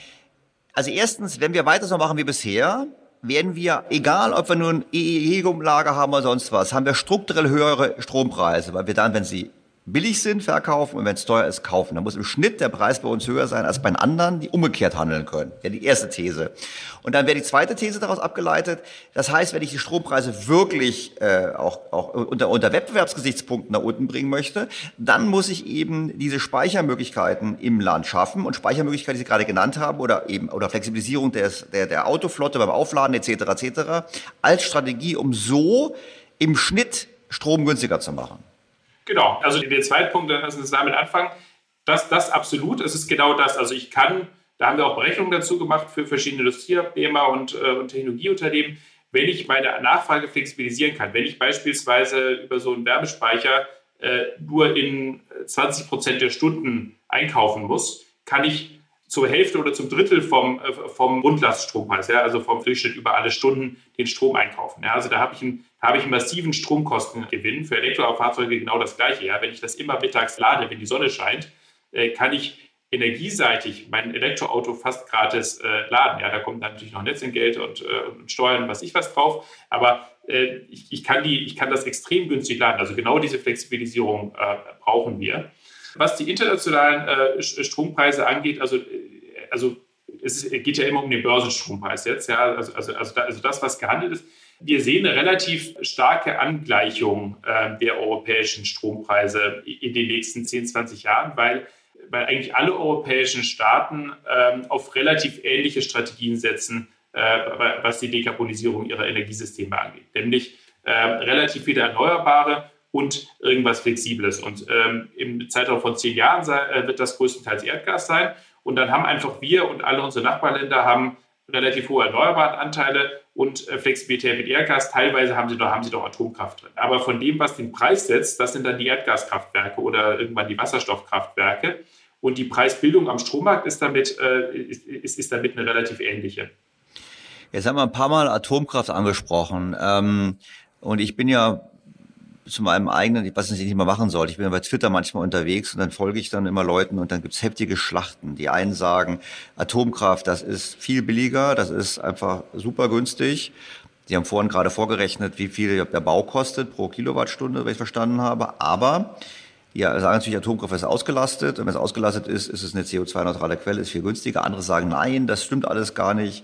also erstens, wenn wir weiter so machen wie bisher, werden wir, egal ob wir nun EEG-Umlage haben oder sonst was, haben wir strukturell höhere Strompreise, weil wir dann, wenn sie billig sind, verkaufen und wenn es teuer ist, kaufen. Da muss im Schnitt der Preis bei uns höher sein als bei anderen, die umgekehrt handeln können. Ja, die erste These. Und dann wäre die zweite These daraus abgeleitet. Das heißt, wenn ich die Strompreise wirklich äh, auch, auch unter, unter Wettbewerbsgesichtspunkten nach unten bringen möchte, dann muss ich eben diese Speichermöglichkeiten im Land schaffen und Speichermöglichkeiten, die Sie gerade genannt haben, oder eben oder Flexibilisierung des, der, der Autoflotte beim Aufladen etc. etc. als Strategie, um so im Schnitt Strom günstiger zu machen. Genau, also der zweite Punkt, lassen Sie uns damit anfangen. Das, das absolut, es ist genau das. Also ich kann, da haben wir auch Berechnungen dazu gemacht für verschiedene Industrieabnehmer und, äh, und Technologieunternehmen, wenn ich meine Nachfrage flexibilisieren kann, wenn ich beispielsweise über so einen Wärmespeicher äh, nur in 20 Prozent der Stunden einkaufen muss, kann ich zur Hälfte oder zum Drittel vom, äh, vom Grundlaststrompreis, ja, also vom Durchschnitt über alle Stunden, den Strom einkaufen. Ja. Also da habe ich, einen, habe ich einen massiven Stromkostengewinn. Für Elektrofahrzeuge genau das Gleiche. Ja. Wenn ich das immer mittags lade, wenn die Sonne scheint, äh, kann ich energieseitig mein Elektroauto fast gratis äh, laden. Ja, da kommt dann natürlich noch Netzentgelt und, äh, und Steuern, was ich was drauf. Aber äh, ich, ich, kann die, ich kann das extrem günstig laden. Also genau diese Flexibilisierung äh, brauchen wir. Was die internationalen äh, Strompreise angeht, also, also es geht ja immer um den Börsenstrompreis jetzt, ja, also, also, also, also das, was gehandelt ist. Wir sehen eine relativ starke Angleichung äh, der europäischen Strompreise in den nächsten 10, 20 Jahren, weil, weil eigentlich alle europäischen Staaten äh, auf relativ ähnliche Strategien setzen, äh, was die Dekarbonisierung ihrer Energiesysteme angeht. Nämlich äh, relativ viele Erneuerbare und irgendwas Flexibles. Und ähm, im Zeitraum von zehn Jahren äh, wird das größtenteils Erdgas sein. Und dann haben einfach wir und alle unsere Nachbarländer haben relativ hohe Erneuerbarenanteile und äh, Flexibilität mit Erdgas. Teilweise haben sie, noch, haben sie noch Atomkraft drin. Aber von dem, was den Preis setzt, das sind dann die Erdgaskraftwerke oder irgendwann die Wasserstoffkraftwerke. Und die Preisbildung am Strommarkt ist damit, äh, ist, ist damit eine relativ ähnliche. Jetzt haben wir ein paar Mal Atomkraft angesprochen. Ähm, und ich bin ja zu meinem eigenen, ich weiß nicht, was machen soll. Ich bin bei Twitter manchmal unterwegs und dann folge ich dann immer Leuten und dann gibt's heftige Schlachten. Die einen sagen, Atomkraft, das ist viel billiger, das ist einfach super günstig. Sie haben vorhin gerade vorgerechnet, wie viel der Bau kostet pro Kilowattstunde, wenn ich verstanden habe. Aber die sagen natürlich, Atomkraft ist ausgelastet. Und wenn es ausgelastet ist, ist es eine CO2-neutrale Quelle, ist viel günstiger. Andere sagen, nein, das stimmt alles gar nicht.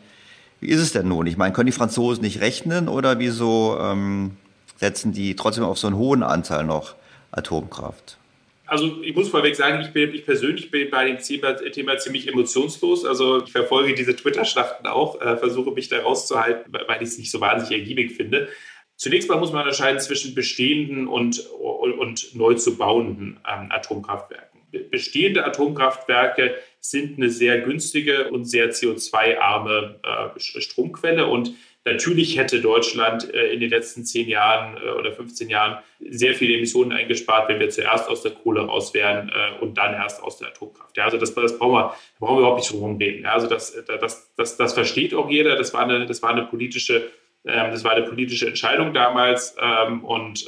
Wie ist es denn nun? Ich meine, können die Franzosen nicht rechnen oder wieso ähm, setzen die trotzdem auf so einen hohen Anteil noch Atomkraft? Also ich muss vorweg sagen, ich, bin, ich persönlich bin bei dem Thema, Thema ziemlich emotionslos. Also ich verfolge diese Twitter-Schlachten auch, äh, versuche mich da rauszuhalten, weil ich es nicht so wahnsinnig ergiebig finde. Zunächst mal muss man unterscheiden zwischen bestehenden und, und, und neu zu bauenden ähm, Atomkraftwerken. Bestehende Atomkraftwerke sind eine sehr günstige und sehr CO2-arme äh, Stromquelle und Natürlich hätte Deutschland äh, in den letzten zehn Jahren äh, oder 15 Jahren sehr viele Emissionen eingespart, wenn wir zuerst aus der Kohle raus wären äh, und dann erst aus der Atomkraft. Also das, das brauchen, wir, brauchen wir überhaupt nicht drum reden. Also das, das, das, das versteht auch jeder. Das war eine, das war eine politische ähm, das war eine politische Entscheidung damals ähm, und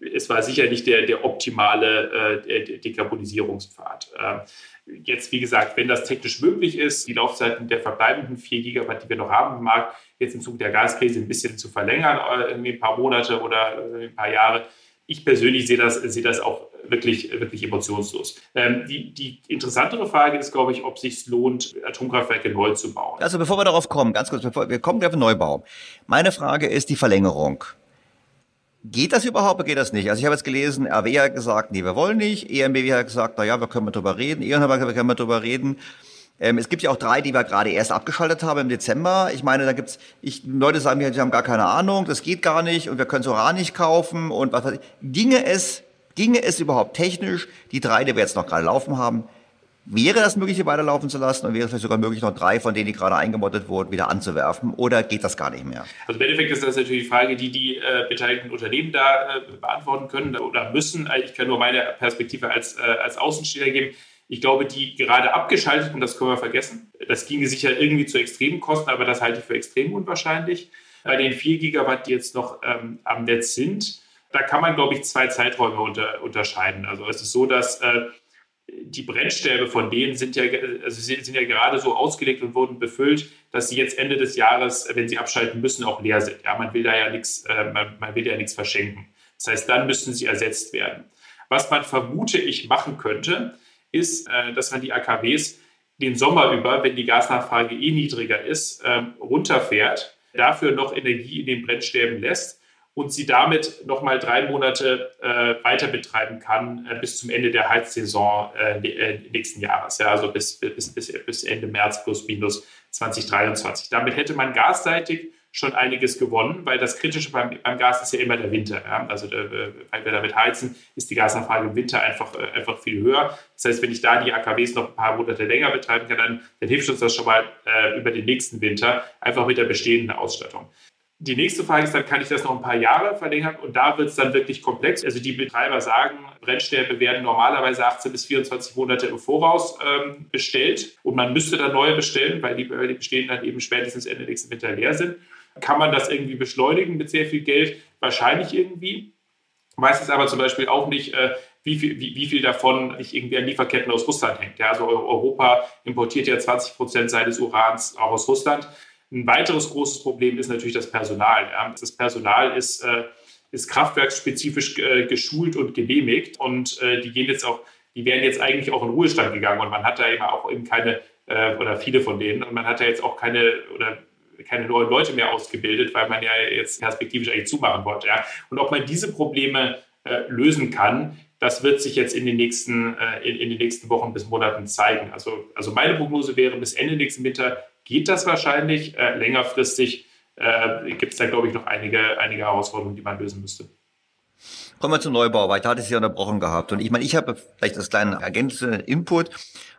es war sicher nicht der, der optimale Dekarbonisierungspfad. Ähm, jetzt, wie gesagt, wenn das technisch möglich ist, die Laufzeiten der verbleibenden 4 Gigawatt, die wir noch haben im Markt, jetzt im Zuge der Gaskrise ein bisschen zu verlängern, äh, irgendwie ein paar Monate oder äh, ein paar Jahre. Ich persönlich sehe das, sehe das auch wirklich, wirklich emotionslos. Ähm, die, die interessantere Frage ist, glaube ich, ob es sich lohnt, Atomkraftwerke neu zu bauen. Also bevor wir darauf kommen, ganz kurz, bevor wir kommen auf den Neubau. Meine Frage ist die Verlängerung. Geht das überhaupt oder geht das nicht? Also ich habe jetzt gelesen, RW hat gesagt, nee, wir wollen nicht. EMBW hat gesagt, na ja, wir können mal drüber reden. E.ON hat gesagt, wir können mal drüber reden. Ähm, es gibt ja auch drei, die wir gerade erst abgeschaltet haben im Dezember. Ich meine, da gibt's, ich, Leute sagen mir, sie haben gar keine Ahnung, das geht gar nicht und wir können Solar nicht kaufen und was weiß ich. Ginge es, ginge es überhaupt technisch, die drei, die wir jetzt noch gerade laufen haben, Wäre das möglich, weiterlaufen zu lassen und wäre es vielleicht sogar möglich, noch drei von denen, die gerade eingemottet wurden, wieder anzuwerfen? Oder geht das gar nicht mehr? Also im Endeffekt ist das natürlich die Frage, die die äh, beteiligten Unternehmen da äh, beantworten können oder müssen. Ich kann nur meine Perspektive als, äh, als Außensteher geben. Ich glaube, die gerade abgeschalteten, das können wir vergessen. Das ginge sicher irgendwie zu extremen Kosten, aber das halte ich für extrem unwahrscheinlich. Bei den 4 Gigawatt, die jetzt noch ähm, am Netz sind, da kann man, glaube ich, zwei Zeiträume unter, unterscheiden. Also es ist so, dass äh, die Brennstäbe von denen sind ja, also sind ja gerade so ausgelegt und wurden befüllt, dass sie jetzt Ende des Jahres, wenn sie abschalten müssen, auch leer sind. Ja, man will da ja nichts, äh, man, man will ja nichts verschenken. Das heißt, dann müssen sie ersetzt werden. Was man vermute ich machen könnte, ist, äh, dass man die AKWs den Sommer über, wenn die Gasnachfrage eh niedriger ist, ähm, runterfährt, dafür noch Energie in den Brennstäben lässt und sie damit nochmal drei Monate äh, weiter betreiben kann äh, bis zum Ende der Heizsaison äh, nächsten Jahres, ja, also bis, bis, bis, bis Ende März plus minus 2023. Damit hätte man gasseitig schon einiges gewonnen, weil das Kritische beim, beim Gas ist ja immer der Winter. Ja? Also äh, weil wir damit heizen, ist die Gasnachfrage im Winter einfach, äh, einfach viel höher. Das heißt, wenn ich da die AKWs noch ein paar Monate länger betreiben kann, dann, dann hilft uns das schon mal äh, über den nächsten Winter, einfach mit der bestehenden Ausstattung. Die nächste Frage ist dann, kann ich das noch ein paar Jahre verlängern? Und da wird es dann wirklich komplex. Also die Betreiber sagen, Brennstäbe werden normalerweise 18 bis 24 Monate im Voraus ähm, bestellt. Und man müsste dann neue bestellen, weil die, weil die bestehenden dann eben spätestens Ende nächsten Winter leer sind. Kann man das irgendwie beschleunigen mit sehr viel Geld? Wahrscheinlich irgendwie. Meistens aber zum Beispiel auch nicht, äh, wie, viel, wie, wie, viel davon nicht irgendwie an Lieferketten aus Russland hängt. Ja, also Europa importiert ja 20 Prozent seines Urans auch aus Russland. Ein weiteres großes Problem ist natürlich das Personal. Ja. Das Personal ist, äh, ist kraftwerksspezifisch äh, geschult und genehmigt und die gehen jetzt auch, die wären jetzt eigentlich auch in Ruhestand gegangen und man hat da eben auch eben keine oder viele von denen und man hat da jetzt auch keine oder keine neuen Leute mehr ausgebildet, weil man ja jetzt perspektivisch eigentlich zumachen wollte. Ja. Und ob man diese Probleme äh, lösen kann, das wird sich jetzt in den nächsten, äh, in, in, den nächsten Wochen bis Monaten zeigen. Also, also meine Prognose wäre, bis Ende nächsten Winter geht das wahrscheinlich. Äh, längerfristig äh, gibt es da, glaube ich, noch einige, einige Herausforderungen, die man lösen müsste. Kommen wir zum Neubau, weil ich hatte es ja unterbrochen gehabt. Und ich meine, ich habe vielleicht das kleine ergänzende Input.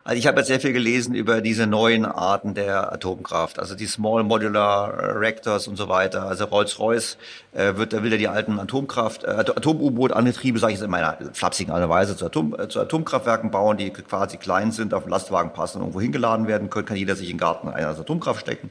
Also ich habe jetzt sehr viel gelesen über diese neuen Arten der Atomkraft, also die Small Modular Reactors und so weiter. Also Rolls-Royce äh, wird, will ja die alten Atomkraft, äh, Atom-U-Boot-Angetriebe, sage ich jetzt in meiner flapsigen Art und Weise, zu, Atom, äh, zu Atomkraftwerken bauen, die quasi klein sind, auf den Lastwagen passen und irgendwo hingeladen werden können, kann jeder sich in den Garten einer Atomkraft stecken.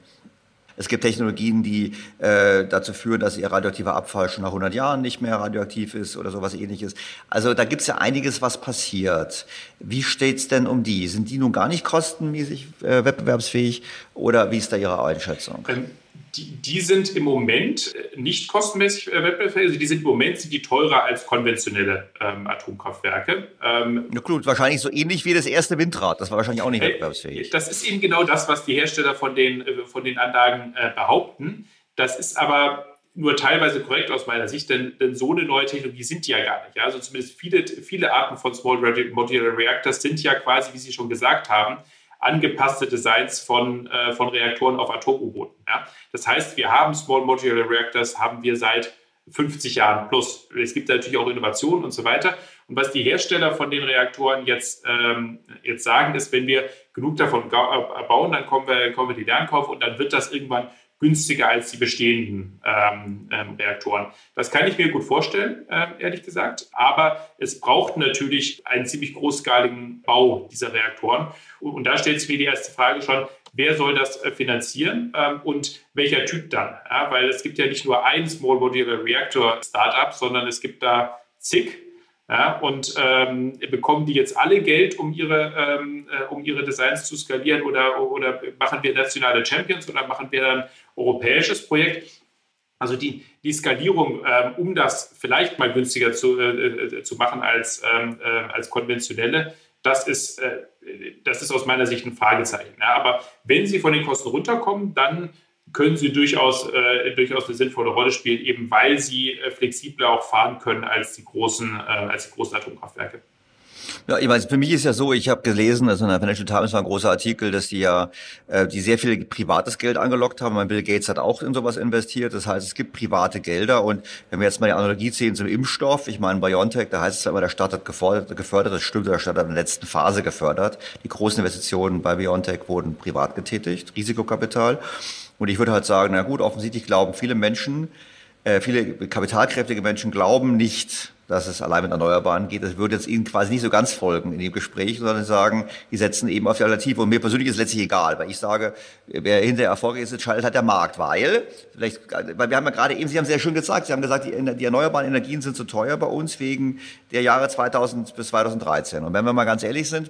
Es gibt Technologien, die äh, dazu führen, dass ihr radioaktiver Abfall schon nach 100 Jahren nicht mehr radioaktiv ist oder sowas ähnliches. Also da gibt es ja einiges, was passiert. Wie steht's denn um die? Sind die nun gar nicht kostenmäßig äh, wettbewerbsfähig oder wie ist da Ihre Einschätzung? Ähm die, die sind im Moment äh, nicht kostenmäßig äh, wettbewerbsfähig. Also die sind im Moment sind die teurer als konventionelle ähm, Atomkraftwerke. Ähm, Na gut, wahrscheinlich so ähnlich wie das erste Windrad. Das war wahrscheinlich auch nicht äh, wettbewerbsfähig. Das ist eben genau das, was die Hersteller von den, von den Anlagen äh, behaupten. Das ist aber nur teilweise korrekt aus meiner Sicht, denn, denn, so eine neue Technologie sind die ja gar nicht. Ja? Also zumindest viele, viele Arten von Small Modular Reactors sind ja quasi, wie Sie schon gesagt haben, angepasste Designs von, äh, von Reaktoren auf Atom-U-Booten. Ja? Das heißt, wir haben Small Modular Reactors, haben wir seit 50 Jahren plus. Es gibt natürlich auch Innovationen und so weiter. Und was die Hersteller von den Reaktoren jetzt, ähm, jetzt sagen, ist, wenn wir genug davon äh, bauen, dann kommen wir, kommen wir die Lernkauf und dann wird das irgendwann günstiger als die bestehenden ähm, ähm, Reaktoren. Das kann ich mir gut vorstellen, äh, ehrlich gesagt. Aber es braucht natürlich einen ziemlich großskaligen Bau dieser Reaktoren. Und, und da stellt sich mir die erste Frage schon, wer soll das äh, finanzieren ähm, und welcher Typ dann? Ja, weil es gibt ja nicht nur ein Small Modular Reactor Startup, sondern es gibt da zig ja, und ähm, bekommen die jetzt alle Geld, um ihre, ähm, äh, um ihre Designs zu skalieren oder, oder machen wir nationale Champions oder machen wir dann europäisches Projekt? Also die, die Skalierung, ähm, um das vielleicht mal günstiger zu, äh, äh zu machen als, ähm, äh, als konventionelle, das ist, äh, das ist aus meiner Sicht ein Fragezeichen. Ja, aber wenn Sie von den Kosten runterkommen, dann können sie durchaus, äh, durchaus eine sinnvolle Rolle spielen, eben weil sie äh, flexibler auch fahren können als die großen, äh, als die großen Atomkraftwerke. Ja, ich weiß, für mich ist ja so, ich habe gelesen, also in der Financial Times war ein großer Artikel, dass die ja, äh, die sehr viel privates Geld angelockt haben. Mein Bill Gates hat auch in sowas investiert. Das heißt, es gibt private Gelder und wenn wir jetzt mal die Analogie ziehen zum Impfstoff, ich meine BioNTech, da heißt es zwar immer, der Staat hat gefördert, gefördert, das stimmt, der Staat hat in der letzten Phase gefördert. Die großen Investitionen bei BioNTech wurden privat getätigt, Risikokapital. Und ich würde halt sagen, na gut, offensichtlich glauben viele Menschen, äh, viele kapitalkräftige Menschen glauben nicht, dass es allein mit Erneuerbaren geht. Das würde jetzt Ihnen quasi nicht so ganz folgen in dem Gespräch, sondern sagen, die setzen eben auf die Alternative. Und mir persönlich ist es letztlich egal, weil ich sage, wer hinterher erfolgreich ist, entscheidet halt der Markt, weil, vielleicht, weil wir haben ja gerade eben, Sie haben sehr schön gesagt, Sie haben gesagt, die, die erneuerbaren Energien sind zu teuer bei uns wegen der Jahre 2000 bis 2013. Und wenn wir mal ganz ehrlich sind,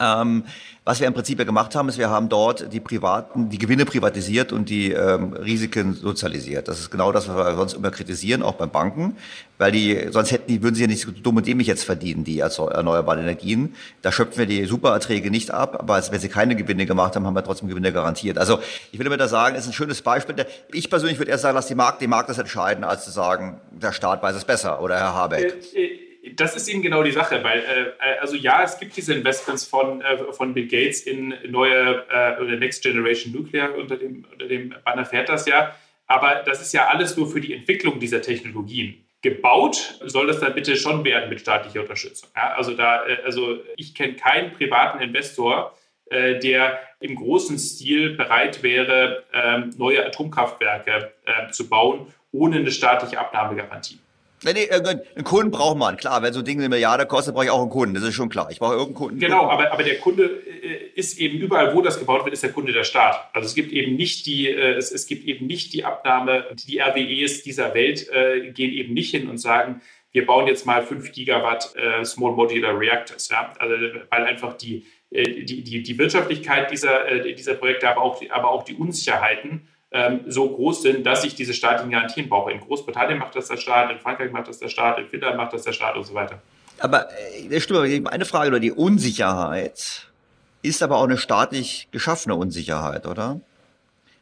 ähm, was wir im Prinzip ja gemacht haben, ist, wir haben dort die privaten, die Gewinne privatisiert und die ähm, Risiken sozialisiert. Das ist genau das, was wir sonst immer kritisieren, auch beim Banken, weil die, sonst hätten die, würden sie ja nicht so dumm und dämlich jetzt verdienen, die erneuerbaren Energien. Da schöpfen wir die Supererträge nicht ab, aber wenn sie keine Gewinne gemacht haben, haben wir trotzdem Gewinne garantiert. Also ich will damit da sagen, ist ein schönes Beispiel. Ich persönlich würde erst sagen, lass die Markt, die Markt das entscheiden, als zu sagen, der Staat weiß es besser oder Herr Habeck. Äh, äh das ist eben genau die Sache, weil äh, also ja, es gibt diese Investments von, äh, von Bill Gates in neue äh, oder Next Generation Nuclear unter dem, unter dem Banner fährt das ja, aber das ist ja alles nur für die Entwicklung dieser Technologien. Gebaut soll das dann bitte schon werden mit staatlicher Unterstützung. Ja, also da, äh, also ich kenne keinen privaten Investor, äh, der im großen Stil bereit wäre, ähm, neue Atomkraftwerke äh, zu bauen, ohne eine staatliche Abnahmegarantie. Nee, nee, einen Kunden braucht man, klar. Wenn so ein Ding eine Milliarde kostet, brauche ich auch einen Kunden. Das ist schon klar. Ich brauche irgendeinen Kunden. Genau, aber, aber der Kunde äh, ist eben überall, wo das gebaut wird, ist der Kunde der Staat. Also es gibt eben nicht die, äh, es, es gibt eben nicht die Abnahme, die RWEs dieser Welt äh, gehen eben nicht hin und sagen, wir bauen jetzt mal 5 Gigawatt äh, Small Modular Reactors. Ja? Also, weil einfach die, äh, die, die, die Wirtschaftlichkeit dieser, äh, dieser Projekte, aber auch, aber auch die Unsicherheiten ähm, so groß sind, dass ich diese staatlichen Garantien brauche. In Großbritannien macht das der Staat, in Frankreich macht das der Staat, in Finnland macht das der Staat und so weiter. Aber äh, stimmt, eine Frage über die Unsicherheit ist aber auch eine staatlich geschaffene Unsicherheit, oder?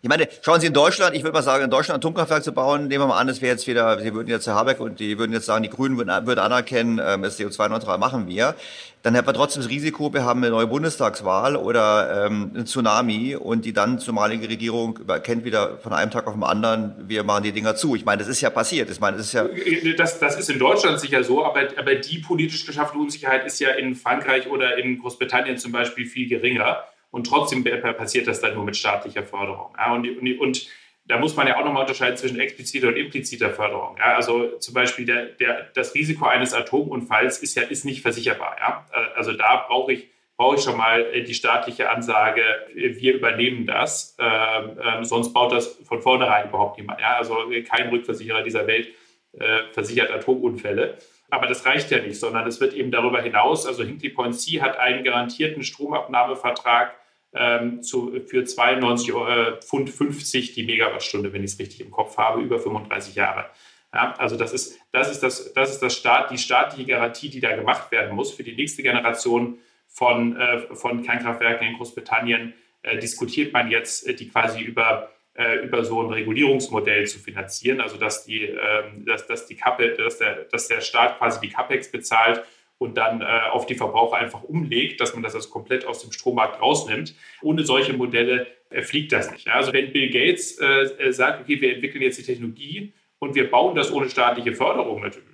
Ich meine, schauen Sie in Deutschland, ich würde mal sagen, in Deutschland Atomkraftwerk zu bauen, nehmen wir mal an, es wäre jetzt wieder, Sie würden jetzt Herr Habeck und die würden jetzt sagen, die Grünen würden, würden anerkennen, ähm, das CO2-neutral machen wir. Dann hätten wir trotzdem das Risiko, wir haben eine neue Bundestagswahl oder ähm, ein Tsunami und die dann zumalige Regierung erkennt wieder von einem Tag auf den anderen, wir machen die Dinger zu. Ich meine, das ist ja passiert. Ich meine, das ist ja das, das ist in Deutschland sicher so, aber, aber die politisch geschaffene Unsicherheit ist ja in Frankreich oder in Großbritannien zum Beispiel viel geringer. Und trotzdem passiert das dann nur mit staatlicher Förderung. Ja, und, und, und, da muss man ja auch nochmal unterscheiden zwischen expliziter und impliziter Förderung. Ja, also zum Beispiel der, der, das Risiko eines Atomunfalls ist ja ist nicht versicherbar. Ja? Also da brauche ich, brauche ich schon mal die staatliche Ansage, wir übernehmen das. Ähm, ähm, sonst baut das von vornherein überhaupt niemand. Also kein Rückversicherer dieser Welt äh, versichert Atomunfälle. Aber das reicht ja nicht, sondern es wird eben darüber hinaus, also Hinkley Point C hat einen garantierten Stromabnahmevertrag ähm, zu, für 92 äh, Pfund 50 die Megawattstunde, wenn ich es richtig im Kopf habe, über 35 Jahre. Ja, also das ist, das ist, das, das ist das Staat, die staatliche Garantie, die da gemacht werden muss für die nächste Generation von, äh, von Kernkraftwerken in Großbritannien. Äh, diskutiert man jetzt, äh, die quasi über äh, über so ein Regulierungsmodell zu finanzieren, also dass die, ähm, dass, dass die Kappe, dass der, dass der Staat quasi die CAPEX bezahlt und dann äh, auf die Verbraucher einfach umlegt, dass man das also komplett aus dem Strommarkt rausnimmt. Ohne solche Modelle äh, fliegt das nicht. Also wenn Bill Gates äh, sagt, okay, wir entwickeln jetzt die Technologie und wir bauen das ohne staatliche Förderung, natürlich,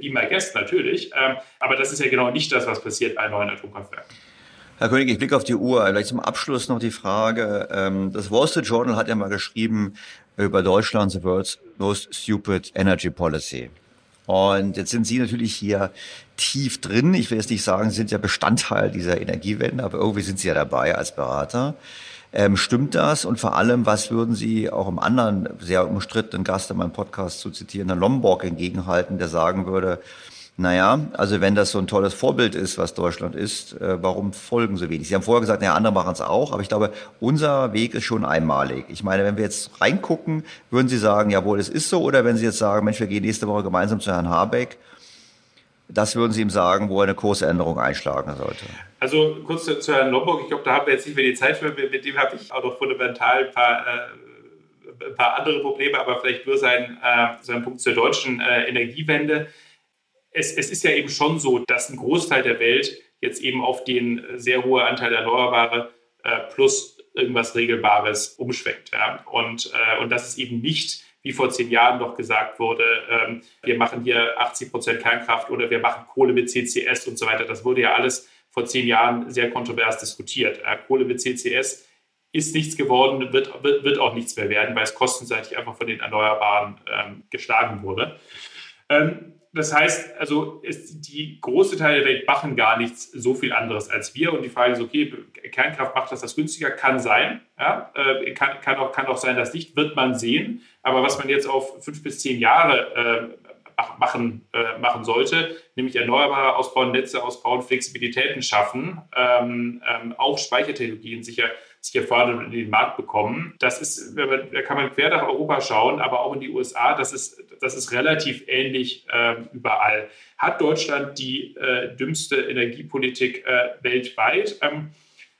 be my guest natürlich, ähm, aber das ist ja genau nicht das, was passiert bei neuen Atomkraftwerken. Herr König, ich blicke auf die Uhr. Vielleicht zum Abschluss noch die Frage. Ähm, das Wall Street Journal hat ja mal geschrieben über Deutschland, the world's most stupid energy policy. Und jetzt sind Sie natürlich hier tief drin. Ich will jetzt nicht sagen, Sie sind ja Bestandteil dieser Energiewende, aber irgendwie sind Sie ja dabei als Berater. Ähm, stimmt das? Und vor allem, was würden Sie auch einem anderen sehr umstrittenen Gast in meinem Podcast zu zitieren, Herrn Lombok, entgegenhalten, der sagen würde, naja, also wenn das so ein tolles Vorbild ist, was Deutschland ist, äh, warum folgen so wenig? Sie haben vorher gesagt, naja, andere machen es auch, aber ich glaube, unser Weg ist schon einmalig. Ich meine, wenn wir jetzt reingucken, würden Sie sagen, jawohl, es ist so, oder wenn Sie jetzt sagen, Mensch, wir gehen nächste Woche gemeinsam zu Herrn Habeck, das würden Sie ihm sagen, wo er eine Kursänderung einschlagen sollte? Also kurz zu, zu Herrn Lombok, ich glaube, da haben wir jetzt nicht mehr die Zeit für, mit dem habe ich auch noch fundamental ein paar, äh, ein paar andere Probleme, aber vielleicht nur sein, äh, sein Punkt zur deutschen äh, Energiewende es, es ist ja eben schon so, dass ein Großteil der Welt jetzt eben auf den sehr hohen Anteil Erneuerbare äh, plus irgendwas Regelbares umschwenkt. Ja? Und, äh, und das ist eben nicht, wie vor zehn Jahren noch gesagt wurde, ähm, wir machen hier 80 Prozent Kernkraft oder wir machen Kohle mit CCS und so weiter. Das wurde ja alles vor zehn Jahren sehr kontrovers diskutiert. Ja? Kohle mit CCS ist nichts geworden, wird, wird, wird, auch nichts mehr werden, weil es kostenseitig einfach von den Erneuerbaren ähm, geschlagen wurde. Ähm, das heißt, also die große Teil der Welt machen gar nichts so viel anderes als wir. Und die Frage ist, okay, Kernkraft macht das das günstiger? Kann sein. Ja? Äh, kann, kann, auch, kann auch sein, dass nicht, wird man sehen. Aber was man jetzt auf fünf bis zehn Jahre äh, machen, äh, machen sollte, nämlich erneuerbare ausbauen, Netze ausbauen, Flexibilitäten schaffen, ähm, ähm, auch Speichertechnologien sicher sich fördern und in den Markt bekommen. Das ist, da kann man quer nach Europa sauchen, aber auch in die USA, das ist, das ist relativ ähnlich äh, überall. Hat Deutschland die äh, dümmste Energiepolitik äh, weltweit? Ähm,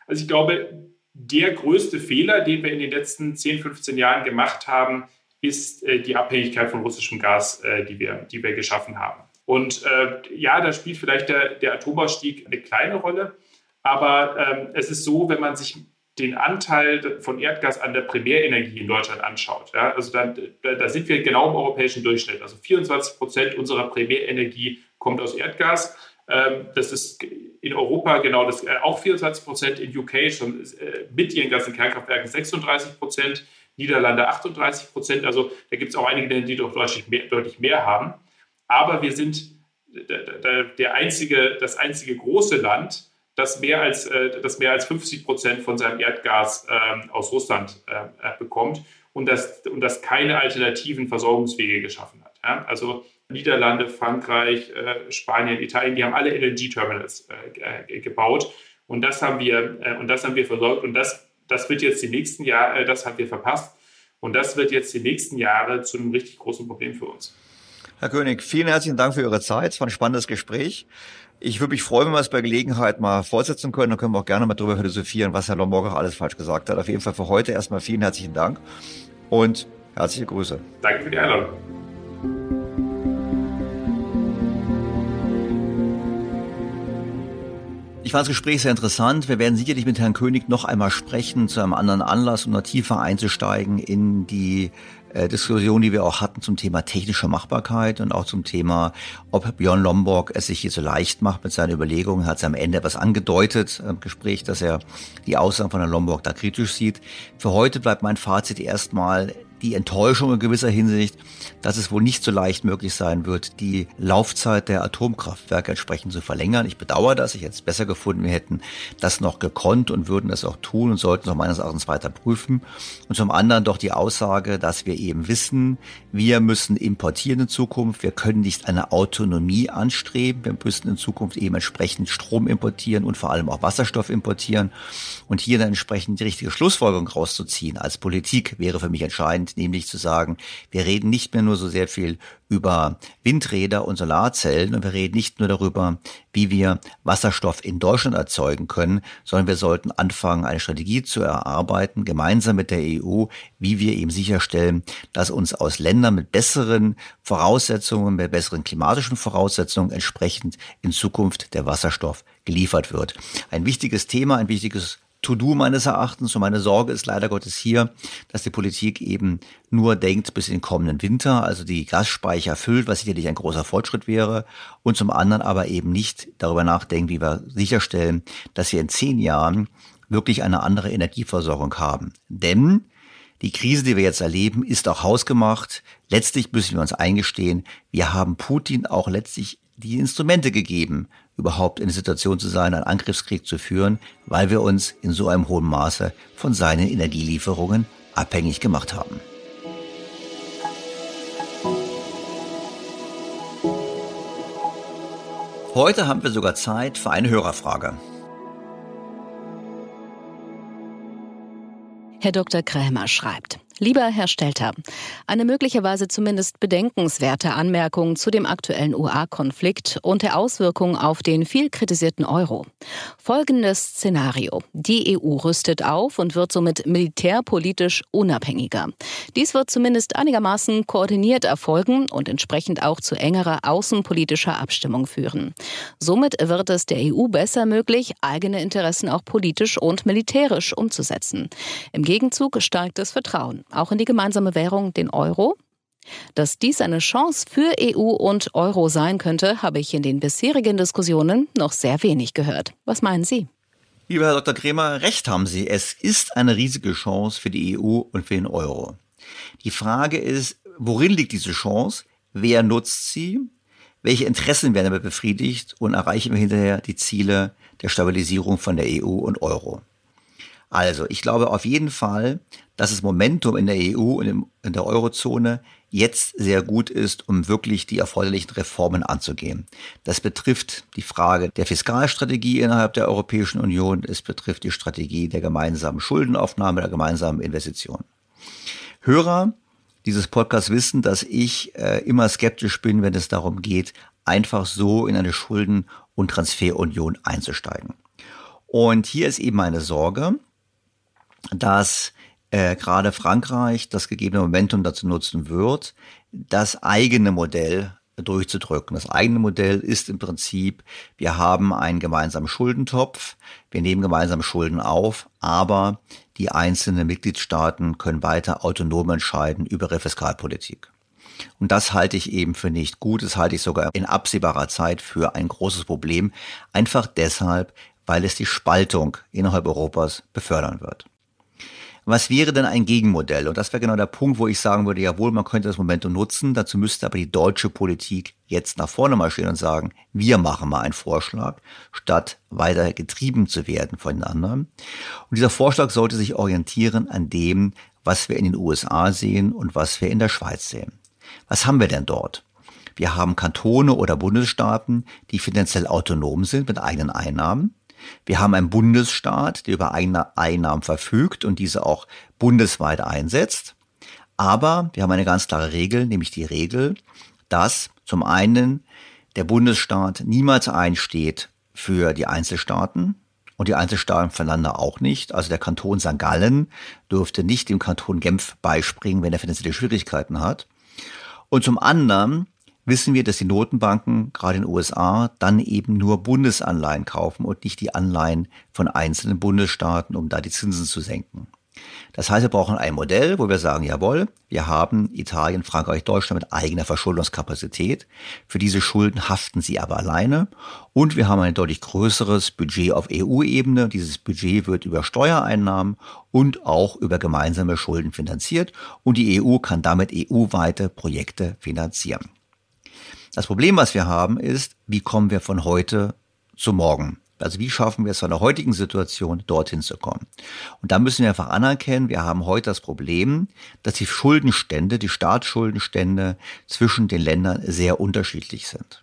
also ich glaube, der größte Fehler, den wir in den letzten 10, 15 Jahren gemacht haben, ist äh, die Abhängigkeit von russischem Gas, äh, die, wir, die wir geschaffen haben. Und äh, ja, da spielt vielleicht der, der Atomausstieg eine kleine Rolle. Aber ähm, es ist so, wenn man sich den Anteil von Erdgas an der Primärenergie in Deutschland anschaut, ja, also da, da, sind wir genau im europäischen Durchschnitt. Also 24 Prozent unserer Primärenergie kommt aus Erdgas. Ähm, das ist in Europa genau das, äh, auch 24 Prozent, in UK schon äh, mit ihren ganzen Kernkraftwerken 36 Prozent, Niederlande 38 Prozent. Also da gibt es auch einige Länder, die doch deutlich mehr, deutlich mehr haben. Aber wir sind der, der einzige, das einzige große Land, das mehr als, äh, das mehr als 50 Prozent von seinem Erdgas äh, aus Russland äh, bekommt und das, und das keine alternativen Versorgungswege geschaffen hat. Ja? Also Niederlande, Frankreich, äh, Spanien, Italien, die haben alle LNG-Terminals äh, äh, gebaut und das haben wir, und das haben wir versorgt und das, das wird jetzt die nächsten Jahre, das haben wir verpasst und das wird jetzt die nächsten Jahre zu einem richtig großen Problem für uns. Herr König, vielen herzlichen Dank für Ihre Zeit. Es war ein spannendes Gespräch. Ich würde mich freuen, wenn wir es bei Gelegenheit mal fortsetzen können. Dann können wir auch gerne mal darüber philosophieren, was Herr Lombok auch alles falsch gesagt hat. Auf jeden Fall für heute erstmal vielen herzlichen Dank und herzliche Grüße. Danke für die Einladung. Ich fand das Gespräch sehr interessant. Wir werden sicherlich mit Herrn König noch einmal sprechen zu einem anderen Anlass, um noch tiefer einzusteigen in die äh, Diskussion, die wir auch hatten zum Thema technische Machbarkeit und auch zum Thema, ob Björn Lomborg es sich hier so leicht macht mit seinen Überlegungen. Er hat es am Ende etwas angedeutet im Gespräch, dass er die Aussagen von Herrn Lomborg da kritisch sieht. Für heute bleibt mein Fazit erstmal, die Enttäuschung in gewisser Hinsicht, dass es wohl nicht so leicht möglich sein wird, die Laufzeit der Atomkraftwerke entsprechend zu verlängern. Ich bedauere das. Ich hätte es besser gefunden, wir hätten das noch gekonnt und würden das auch tun und sollten es auch meines Erachtens weiter prüfen. Und zum anderen doch die Aussage, dass wir eben wissen, wir müssen importieren in Zukunft. Wir können nicht eine Autonomie anstreben. Wir müssen in Zukunft eben entsprechend Strom importieren und vor allem auch Wasserstoff importieren. Und hier dann entsprechend die richtige Schlussfolgerung rauszuziehen als Politik wäre für mich entscheidend nämlich zu sagen, wir reden nicht mehr nur so sehr viel über Windräder und Solarzellen und wir reden nicht nur darüber, wie wir Wasserstoff in Deutschland erzeugen können, sondern wir sollten anfangen, eine Strategie zu erarbeiten, gemeinsam mit der EU, wie wir eben sicherstellen, dass uns aus Ländern mit besseren Voraussetzungen, mit besseren klimatischen Voraussetzungen entsprechend in Zukunft der Wasserstoff geliefert wird. Ein wichtiges Thema, ein wichtiges To-Do meines Erachtens und meine Sorge ist leider Gottes hier, dass die Politik eben nur denkt bis in den kommenden Winter, also die Gasspeicher füllt, was sicherlich ein großer Fortschritt wäre, und zum anderen aber eben nicht darüber nachdenkt, wie wir sicherstellen, dass wir in zehn Jahren wirklich eine andere Energieversorgung haben. Denn die Krise, die wir jetzt erleben, ist auch hausgemacht. Letztlich müssen wir uns eingestehen, wir haben Putin auch letztlich die Instrumente gegeben, überhaupt in der Situation zu sein, einen Angriffskrieg zu führen, weil wir uns in so einem hohen Maße von seinen Energielieferungen abhängig gemacht haben. Heute haben wir sogar Zeit für eine Hörerfrage. Herr Dr. Krämer schreibt. Lieber Herr Stelter, eine möglicherweise zumindest bedenkenswerte Anmerkung zu dem aktuellen UA-Konflikt und der Auswirkungen auf den viel kritisierten Euro. Folgendes Szenario. Die EU rüstet auf und wird somit militärpolitisch unabhängiger. Dies wird zumindest einigermaßen koordiniert erfolgen und entsprechend auch zu engerer außenpolitischer Abstimmung führen. Somit wird es der EU besser möglich, eigene Interessen auch politisch und militärisch umzusetzen. Im Gegenzug steigt das Vertrauen auch in die gemeinsame Währung, den Euro. Dass dies eine Chance für EU und Euro sein könnte, habe ich in den bisherigen Diskussionen noch sehr wenig gehört. Was meinen Sie? Lieber Herr Dr. Kremer, recht haben Sie. Es ist eine riesige Chance für die EU und für den Euro. Die Frage ist, worin liegt diese Chance? Wer nutzt sie? Welche Interessen werden damit befriedigt? Und erreichen wir hinterher die Ziele der Stabilisierung von der EU und Euro? Also, ich glaube auf jeden Fall, dass das Momentum in der EU und in der Eurozone jetzt sehr gut ist, um wirklich die erforderlichen Reformen anzugehen. Das betrifft die Frage der Fiskalstrategie innerhalb der Europäischen Union, es betrifft die Strategie der gemeinsamen Schuldenaufnahme, der gemeinsamen Investitionen. Hörer dieses Podcasts wissen, dass ich äh, immer skeptisch bin, wenn es darum geht, einfach so in eine Schulden- und Transferunion einzusteigen. Und hier ist eben meine Sorge, dass äh, gerade Frankreich das gegebene Momentum dazu nutzen wird, das eigene Modell durchzudrücken. Das eigene Modell ist im Prinzip, wir haben einen gemeinsamen Schuldentopf, wir nehmen gemeinsam Schulden auf, aber die einzelnen Mitgliedstaaten können weiter autonom entscheiden über ihre Fiskalpolitik. Und das halte ich eben für nicht gut. Das halte ich sogar in absehbarer Zeit für ein großes Problem. Einfach deshalb, weil es die Spaltung innerhalb Europas befördern wird. Was wäre denn ein Gegenmodell? Und das wäre genau der Punkt, wo ich sagen würde, jawohl, man könnte das Momentum nutzen. Dazu müsste aber die deutsche Politik jetzt nach vorne marschieren und sagen, wir machen mal einen Vorschlag, statt weiter getrieben zu werden von den anderen. Und dieser Vorschlag sollte sich orientieren an dem, was wir in den USA sehen und was wir in der Schweiz sehen. Was haben wir denn dort? Wir haben Kantone oder Bundesstaaten, die finanziell autonom sind mit eigenen Einnahmen. Wir haben einen Bundesstaat, der über eigene Einnahmen verfügt und diese auch bundesweit einsetzt. Aber wir haben eine ganz klare Regel, nämlich die Regel, dass zum einen der Bundesstaat niemals einsteht für die Einzelstaaten und die Einzelstaaten voneinander auch nicht. Also der Kanton St. Gallen dürfte nicht dem Kanton Genf beispringen, wenn er finanzielle Schwierigkeiten hat. Und zum anderen wissen wir, dass die Notenbanken gerade in den USA dann eben nur Bundesanleihen kaufen und nicht die Anleihen von einzelnen Bundesstaaten, um da die Zinsen zu senken. Das heißt, wir brauchen ein Modell, wo wir sagen, jawohl, wir haben Italien, Frankreich, Deutschland mit eigener Verschuldungskapazität. Für diese Schulden haften sie aber alleine. Und wir haben ein deutlich größeres Budget auf EU-Ebene. Dieses Budget wird über Steuereinnahmen und auch über gemeinsame Schulden finanziert. Und die EU kann damit EU-weite Projekte finanzieren. Das Problem, was wir haben, ist, wie kommen wir von heute zu morgen? Also wie schaffen wir es von der heutigen Situation dorthin zu kommen? Und da müssen wir einfach anerkennen, wir haben heute das Problem, dass die Schuldenstände, die Staatsschuldenstände zwischen den Ländern sehr unterschiedlich sind.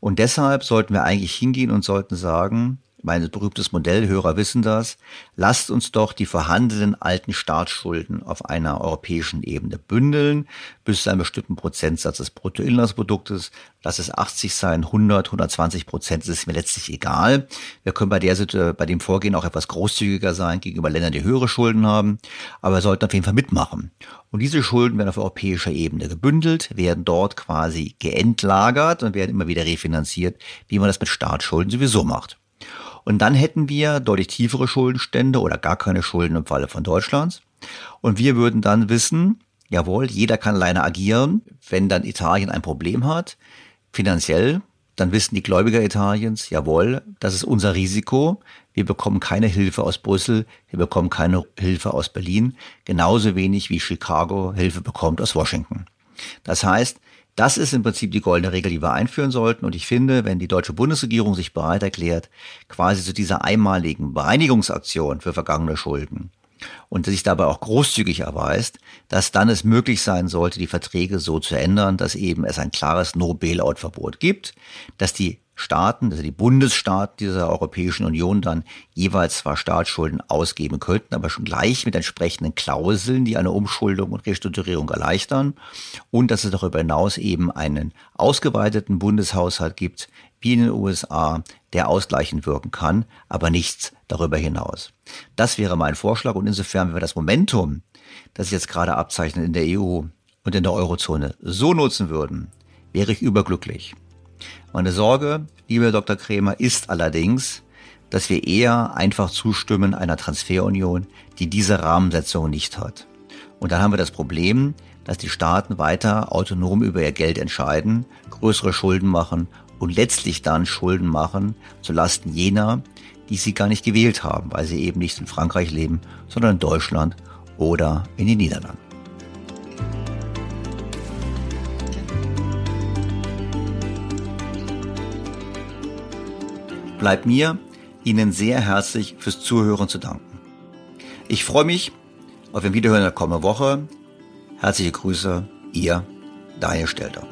Und deshalb sollten wir eigentlich hingehen und sollten sagen, mein berühmtes Modell, Hörer wissen das, lasst uns doch die vorhandenen alten Staatsschulden auf einer europäischen Ebene bündeln, bis zu einem bestimmten Prozentsatz des Bruttoinlandsproduktes. Lass es 80 sein, 100, 120 Prozent, das ist mir letztlich egal. Wir können bei der bei dem Vorgehen auch etwas großzügiger sein gegenüber Ländern, die höhere Schulden haben, aber wir sollten auf jeden Fall mitmachen. Und diese Schulden werden auf europäischer Ebene gebündelt, werden dort quasi geentlagert und werden immer wieder refinanziert, wie man das mit Staatsschulden sowieso macht. Und dann hätten wir deutlich tiefere Schuldenstände oder gar keine Schulden im Falle von Deutschlands. Und wir würden dann wissen, jawohl, jeder kann alleine agieren. Wenn dann Italien ein Problem hat, finanziell, dann wissen die Gläubiger Italiens, jawohl, das ist unser Risiko. Wir bekommen keine Hilfe aus Brüssel, wir bekommen keine Hilfe aus Berlin, genauso wenig wie Chicago Hilfe bekommt aus Washington. Das heißt, das ist im Prinzip die goldene Regel, die wir einführen sollten. Und ich finde, wenn die deutsche Bundesregierung sich bereit erklärt, quasi zu dieser einmaligen Bereinigungsaktion für vergangene Schulden und sich dabei auch großzügig erweist, dass dann es möglich sein sollte, die Verträge so zu ändern, dass eben es ein klares No-Bailout-Verbot gibt, dass die Staaten, also die Bundesstaaten dieser Europäischen Union dann jeweils zwar Staatsschulden ausgeben könnten, aber schon gleich mit entsprechenden Klauseln, die eine Umschuldung und Restrukturierung erleichtern und dass es darüber hinaus eben einen ausgeweiteten Bundeshaushalt gibt, wie in den USA, der ausgleichend wirken kann, aber nichts darüber hinaus. Das wäre mein Vorschlag und insofern, wenn wir das Momentum, das sich jetzt gerade abzeichnet in der EU und in der Eurozone, so nutzen würden, wäre ich überglücklich. Meine Sorge, lieber Dr. Krämer, ist allerdings, dass wir eher einfach zustimmen einer Transferunion, die diese Rahmensetzung nicht hat. Und dann haben wir das Problem, dass die Staaten weiter autonom über ihr Geld entscheiden, größere Schulden machen und letztlich dann Schulden machen zulasten jener, die sie gar nicht gewählt haben, weil sie eben nicht in Frankreich leben, sondern in Deutschland oder in den Niederlanden. Bleibt mir, Ihnen sehr herzlich fürs Zuhören zu danken. Ich freue mich auf ein Wiederhören in der kommenden Woche. Herzliche Grüße, Ihr Daniel Stelter.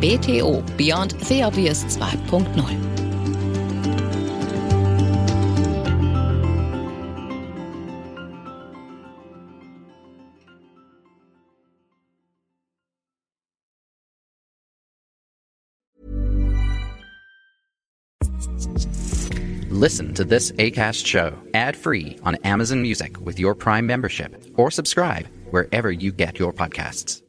BTO Beyond the Obvious 2.0 Listen to this ACAST show ad free on Amazon Music with your Prime membership or subscribe wherever you get your podcasts.